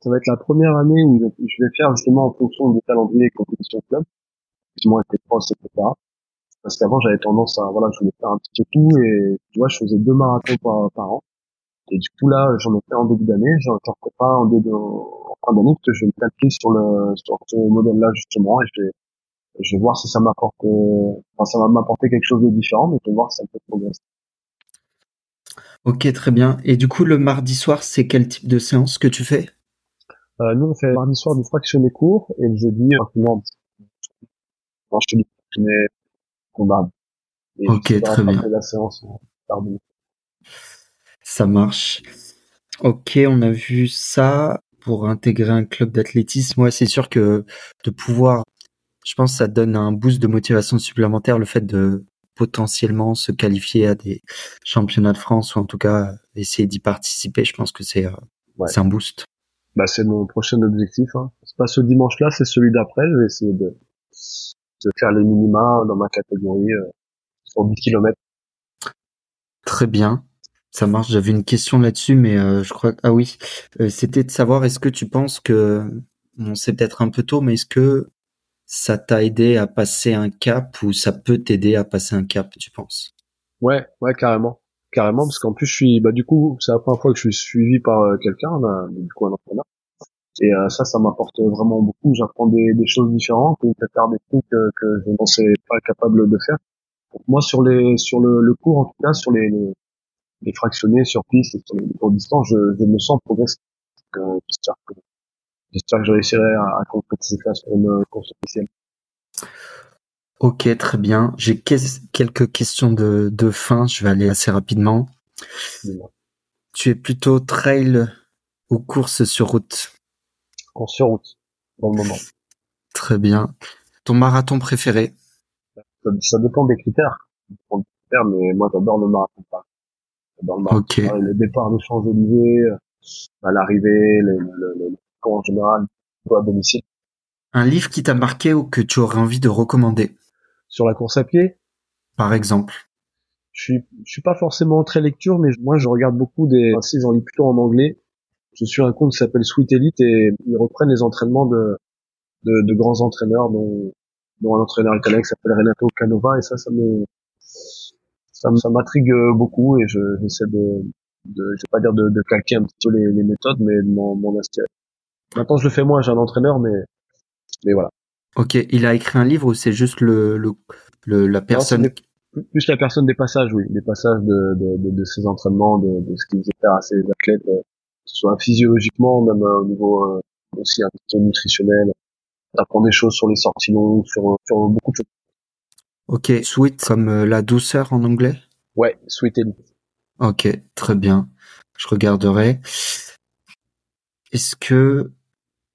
ça va être la première année où je vais faire justement en fonction du calendrier et compétition club, effectivement avec les etc parce qu'avant j'avais tendance à voilà je voulais faire un petit peu tout et tu vois je faisais deux marathons par an et du coup là j'en ai fait en début d'année. J'en ferai pas en début en fin d'année parce que je vais me calquer sur le sur ce modèle là justement. Et je vais je vais voir si ça m'apporte enfin ça va m'apporter quelque chose de différent mais je vais voir si ça me fait progresser. Ok, très bien. Et du coup, le mardi soir, c'est quel type de séance que tu fais? Euh, Nous, on fait mardi soir du fractionné court et le jeudi, rapidement, je te dis, ok, très bien. Ça marche. Ok, on a vu ça pour intégrer un club d'athlétisme. Moi, c'est sûr que de pouvoir, je pense, que ça donne un boost de motivation supplémentaire le fait de potentiellement se qualifier à des championnats de France ou en tout cas essayer d'y participer. Je pense que c'est euh, c'est un boost. Bah, c'est mon prochain objectif. Hein. C'est pas ce dimanche-là, c'est celui d'après. Je vais essayer de de faire les minima dans ma catégorie euh, sur 10 km. Très bien. Ça marche. J'avais une question là-dessus, mais euh, je crois ah oui, euh, c'était de savoir est-ce que tu penses que bon, c'est peut-être un peu tôt, mais est-ce que ça t'a aidé à passer un cap ou ça peut t'aider à passer un cap, tu penses? Ouais, ouais, carrément, carrément, parce qu'en plus je suis, bah du coup, c'est la première fois que je suis suivi par quelqu'un, du coup un entraîneur. Et euh, ça, ça m'apporte vraiment beaucoup. J'apprends des, des, choses différentes et je faire des trucs que, que je ne pensais pas capable de faire. Moi, sur les sur le, le, cours, en tout cas, sur les, les fractionnés sur piste et sur les courts distances, je, je me sens progresser. Euh, j'espère que j'espère que je réussirai à, à compléter ça sur une course officielle. Ok, très bien. J'ai quelques questions de, de fin. Je vais aller assez rapidement. Tu es plutôt trail ou course sur route? Course sur route dans le moment. Très bien. Ton marathon préféré? Ça, dépend des critères. mais moi j'adore le marathon. Le. Le départ Champs-Élysées, à l'arrivée, le, le, le, en général, à domicile. Un livre qui t'a marqué ou que tu aurais envie de recommander Sur la course à pied? Par exemple. Je suis, je suis pas forcément très lecture, mais moi je regarde beaucoup des. Enfin, si j'en lis plutôt en anglais, je suis un compte qui s'appelle Sweet Elite et ils reprennent les entraînements de, de, de grands entraîneurs dont, dont un entraîneur italien qui s'appelle Renato Canova et ça, ça me, ça, ça m'intrigue beaucoup et je, j'essaie de, de, je vais pas dire de, de calquer un petit peu les, les méthodes, mais de m'en, inspirer. Maintenant, je le fais moi, j'ai un entraîneur, mais, mais voilà. Ok, il a écrit un livre ou c'est juste le, le, le la personne? plus la personne des passages, oui, des passages de, de, de, de ses entraînements, de, de ce qu'il faisait faire à ses athlètes, soit physiologiquement, même euh, au niveau euh, aussi un petit peu nutritionnel. T'apprends des choses sur les sorties longues, sur, sur beaucoup de choses. Ok, sweet comme euh, la douceur en anglais? Ouais, sweet and Ok, très bien. Je regarderai. Est-ce que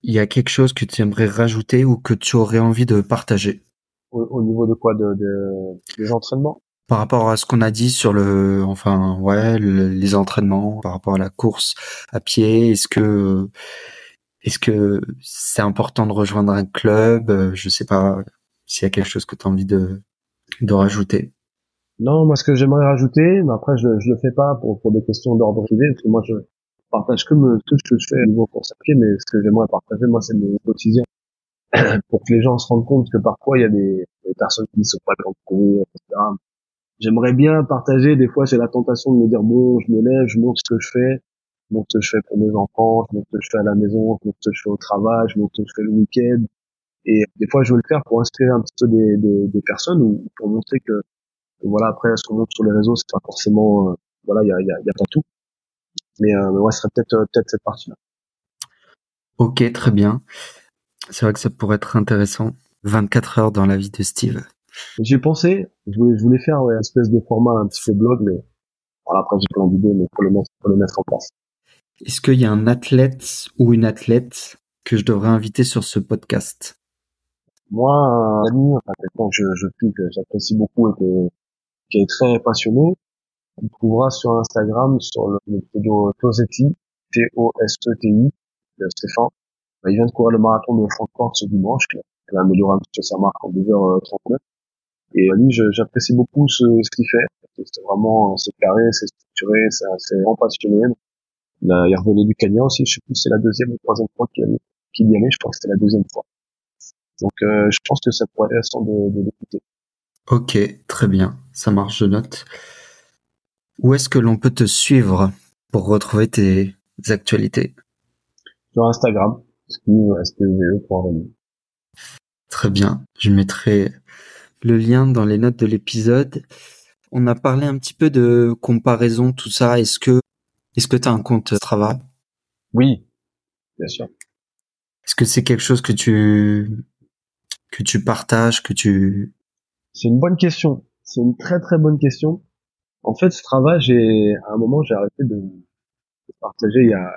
il y a quelque chose que tu aimerais rajouter ou que tu aurais envie de partager? Au, niveau de quoi? De, de, des entraînements? Par rapport à ce qu'on a dit sur le, enfin, ouais, les entraînements, par rapport à la course à pied, est-ce que, est-ce que c'est important de rejoindre un club? Je sais pas s'il y a quelque chose que tu as envie de, de rajouter? Non, moi, ce que j'aimerais rajouter, mais après, je, je le fais pas pour, pour des questions d'ordre privé, parce que moi, je partage que me, tout ce que je fais au niveau course à mais ce que j'aimerais partager, moi, c'est le quotidien. pour que les gens se rendent compte que parfois, il y a des, des personnes qui ne sont pas grandes courir, etc j'aimerais bien partager. Des fois, j'ai la tentation de me dire bon, je me lève, je montre ce que je fais, je montre ce que je fais pour mes enfants, je montre ce que je fais à la maison, je montre ce que je fais au travail, je montre ce que je fais le week-end. Et des fois, je veux le faire pour inspirer un petit peu des, des, des personnes ou pour montrer que, voilà, après, ce qu'on montre sur les réseaux, c'est pas forcément, euh, voilà, il y a, y, a, y a pas tout. Mais, euh, mais ouais, ce serait peut-être euh, peut-être cette partie-là. Ok, très bien. C'est vrai que ça pourrait être intéressant. 24 heures dans la vie de Steve. J'ai pensé, je voulais, je voulais faire une espèce de format un petit peu blog, mais voilà, après j'ai plein d'idées, mais faut le mettre, faut le mettre en place. Est-ce qu'il y a un athlète ou une athlète que je devrais inviter sur ce podcast? Moi, un ami, enfin quelqu'un que je, je que j'apprécie beaucoup et que, qui est très passionné, on trouvera sur Instagram sur le, le pseudo Tosetti, T-O-S-E-T-I, Stéphane. Bah, il vient de courir le marathon de Francfort ce dimanche. Il a amélioré un petit peu sa marque en 2h39. Et lui, j'apprécie beaucoup ce, ce qu'il fait. C'est vraiment, c'est carré, c'est structuré, c'est vraiment passionné. A, il revenait du Kenya aussi. Je sais plus c'est la deuxième ou troisième fois qu'il y allait. Je crois que c'était la deuxième fois. Donc, euh, je pense que ça pourrait être intéressant de, de l'écouter. Ok, très bien. Ça marche, je note. Où est-ce que l'on peut te suivre pour retrouver tes actualités? Sur Instagram, Très bien. Je mettrai le lien dans les notes de l'épisode. On a parlé un petit peu de comparaison, tout ça. Est-ce que, est-ce que tu as un compte travail Oui, bien sûr. Est-ce que c'est quelque chose que tu, que tu partages, que tu... C'est une bonne question. C'est une très très bonne question. En fait, ce travail, j'ai à un moment j'ai arrêté de, partager il y a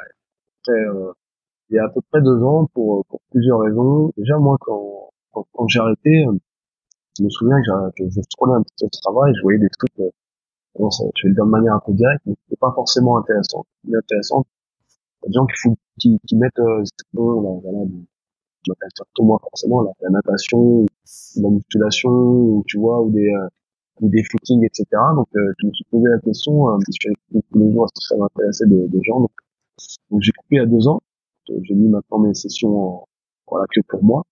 euh, il y a à peu près deux ans pour, pour plusieurs raisons. Déjà moi quand quand, j'ai arrêté, je me souviens que, je scrollais un petit peu ce travail, je voyais des trucs. Euh, je vais le dire de manière un peu directe, mais c'était pas forcément intéressant. Intéressant. Des gens qui, qui, qui mettent euh, je m'appelle surtout moi forcément la, natation, la musculation, ou tu vois, ou des euh, ou des footings, etc. Donc, euh, je me suis posé la question, euh, je fais tous les jours, ça m'intéressait des, des gens. Donc, donc j'ai coupé a deux ans. J'ai mis maintenant mes sessions en, voilà, que pour moi.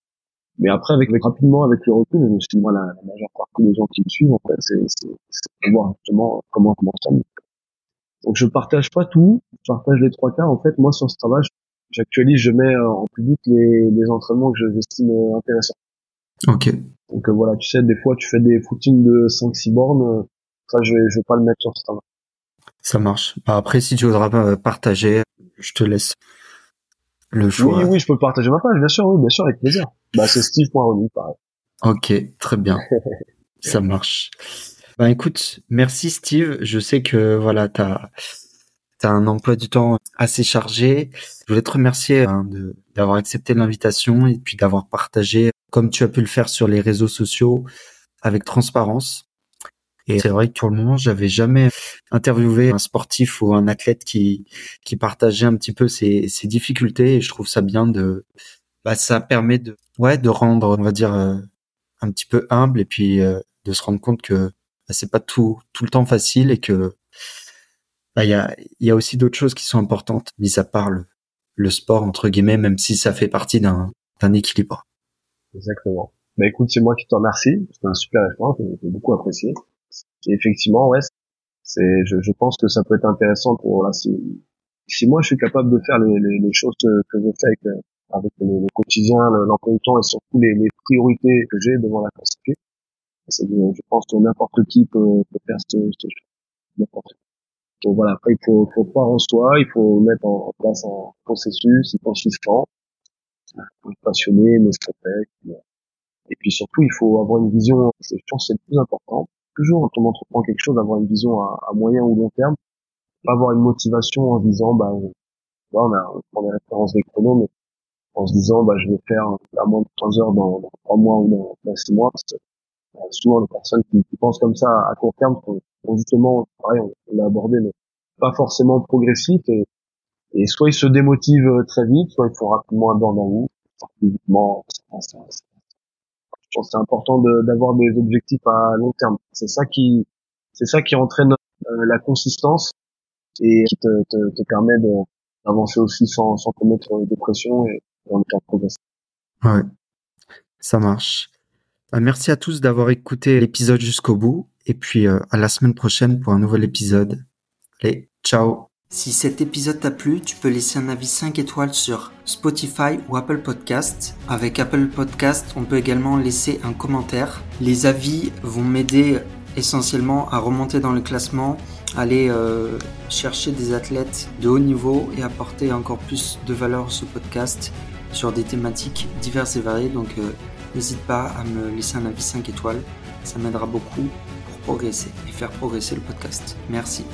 Mais après, avec, avec rapidement, avec le recul, je me suis dit, moi, la, la majeure partie des gens qui me suivent, en fait, c'est, c'est, c'est voir justement comment comment ça Donc, je partage pas tout. Je partage les trois quarts. En fait, moi, sur ce travail, j'actualise, je mets euh, en public les, les entraînements que j'estime intéressants. Ok. Donc euh, voilà, tu sais, des fois tu fais des footings de 5-6 bornes, euh, ça je vais, je vais pas le mettre sur Strava. Ça marche. Bah, après, si tu voudras partager, je te laisse le choix. Oui, oui, je peux partager ma page, bien sûr, oui, bien sûr, avec plaisir. Bah, c'est steve.rony, pareil. Ok, très bien. ça marche. Bah écoute, merci Steve. Je sais que voilà, t'as as un emploi du temps assez chargé. Je voulais te remercier hein, d'avoir accepté l'invitation et puis d'avoir partagé comme tu as pu le faire sur les réseaux sociaux avec transparence. Et c'est vrai que pour le moment, j'avais jamais interviewé un sportif ou un athlète qui qui partageait un petit peu ses, ses difficultés. Et je trouve ça bien de, bah, ça permet de, ouais, de rendre, on va dire, euh, un petit peu humble et puis euh, de se rendre compte que bah, c'est pas tout tout le temps facile et que il y a y a aussi d'autres choses qui sont importantes, mis à part le, le sport entre guillemets, même si ça fait partie d'un équilibre. Exactement. Bah écoute, c'est moi qui te remercie. C'était un super échange, j'ai beaucoup apprécié. Et effectivement, ouais, c'est, je, je, pense que ça peut être intéressant pour là, si, si moi je suis capable de faire les, les, les choses que, je fais avec, avec le, quotidien, l'emploi du temps et surtout les, les priorités que j'ai devant la constituer, je pense que n'importe qui peut, peut faire ce, ce n'importe donc voilà, après il faut, faut croire en soi, il faut mettre en, place un processus, il faut consistant, il faut être passionné, mais se respecte, et puis surtout, il faut avoir une vision, je pense c'est le plus important. Toujours quand on entreprend quelque chose, avoir une vision à, moyen ou long terme. Pas avoir une motivation en disant, bah, on, a, on prend des références des chronos, mais en se disant, bah, je vais faire à moins de 3 heures dans, dans 3 mois ou dans, 6 mois. Parce que, bah, souvent, les personnes qui, pensent comme ça à court terme justement, pareil, on, l'a abordé, mais pas forcément progressifs et, et soit ils se démotivent très vite, soit ils font rapidement un burn-out, je pense c'est important d'avoir des objectifs à long terme. C'est ça qui, c'est ça qui entraîne euh, la consistance et qui te, te, te permet d'avancer aussi sans, sans commettre de pression et en étant progressif. Ouais, ça marche. Bah, merci à tous d'avoir écouté l'épisode jusqu'au bout et puis euh, à la semaine prochaine pour un nouvel épisode. Allez, ciao si cet épisode t'a plu, tu peux laisser un avis 5 étoiles sur Spotify ou Apple Podcast. Avec Apple Podcast, on peut également laisser un commentaire. Les avis vont m'aider essentiellement à remonter dans le classement, aller euh, chercher des athlètes de haut niveau et apporter encore plus de valeur à ce podcast sur des thématiques diverses et variées. Donc euh, n'hésite pas à me laisser un avis 5 étoiles Ça m'aidera beaucoup pour progresser et faire progresser le podcast. Merci.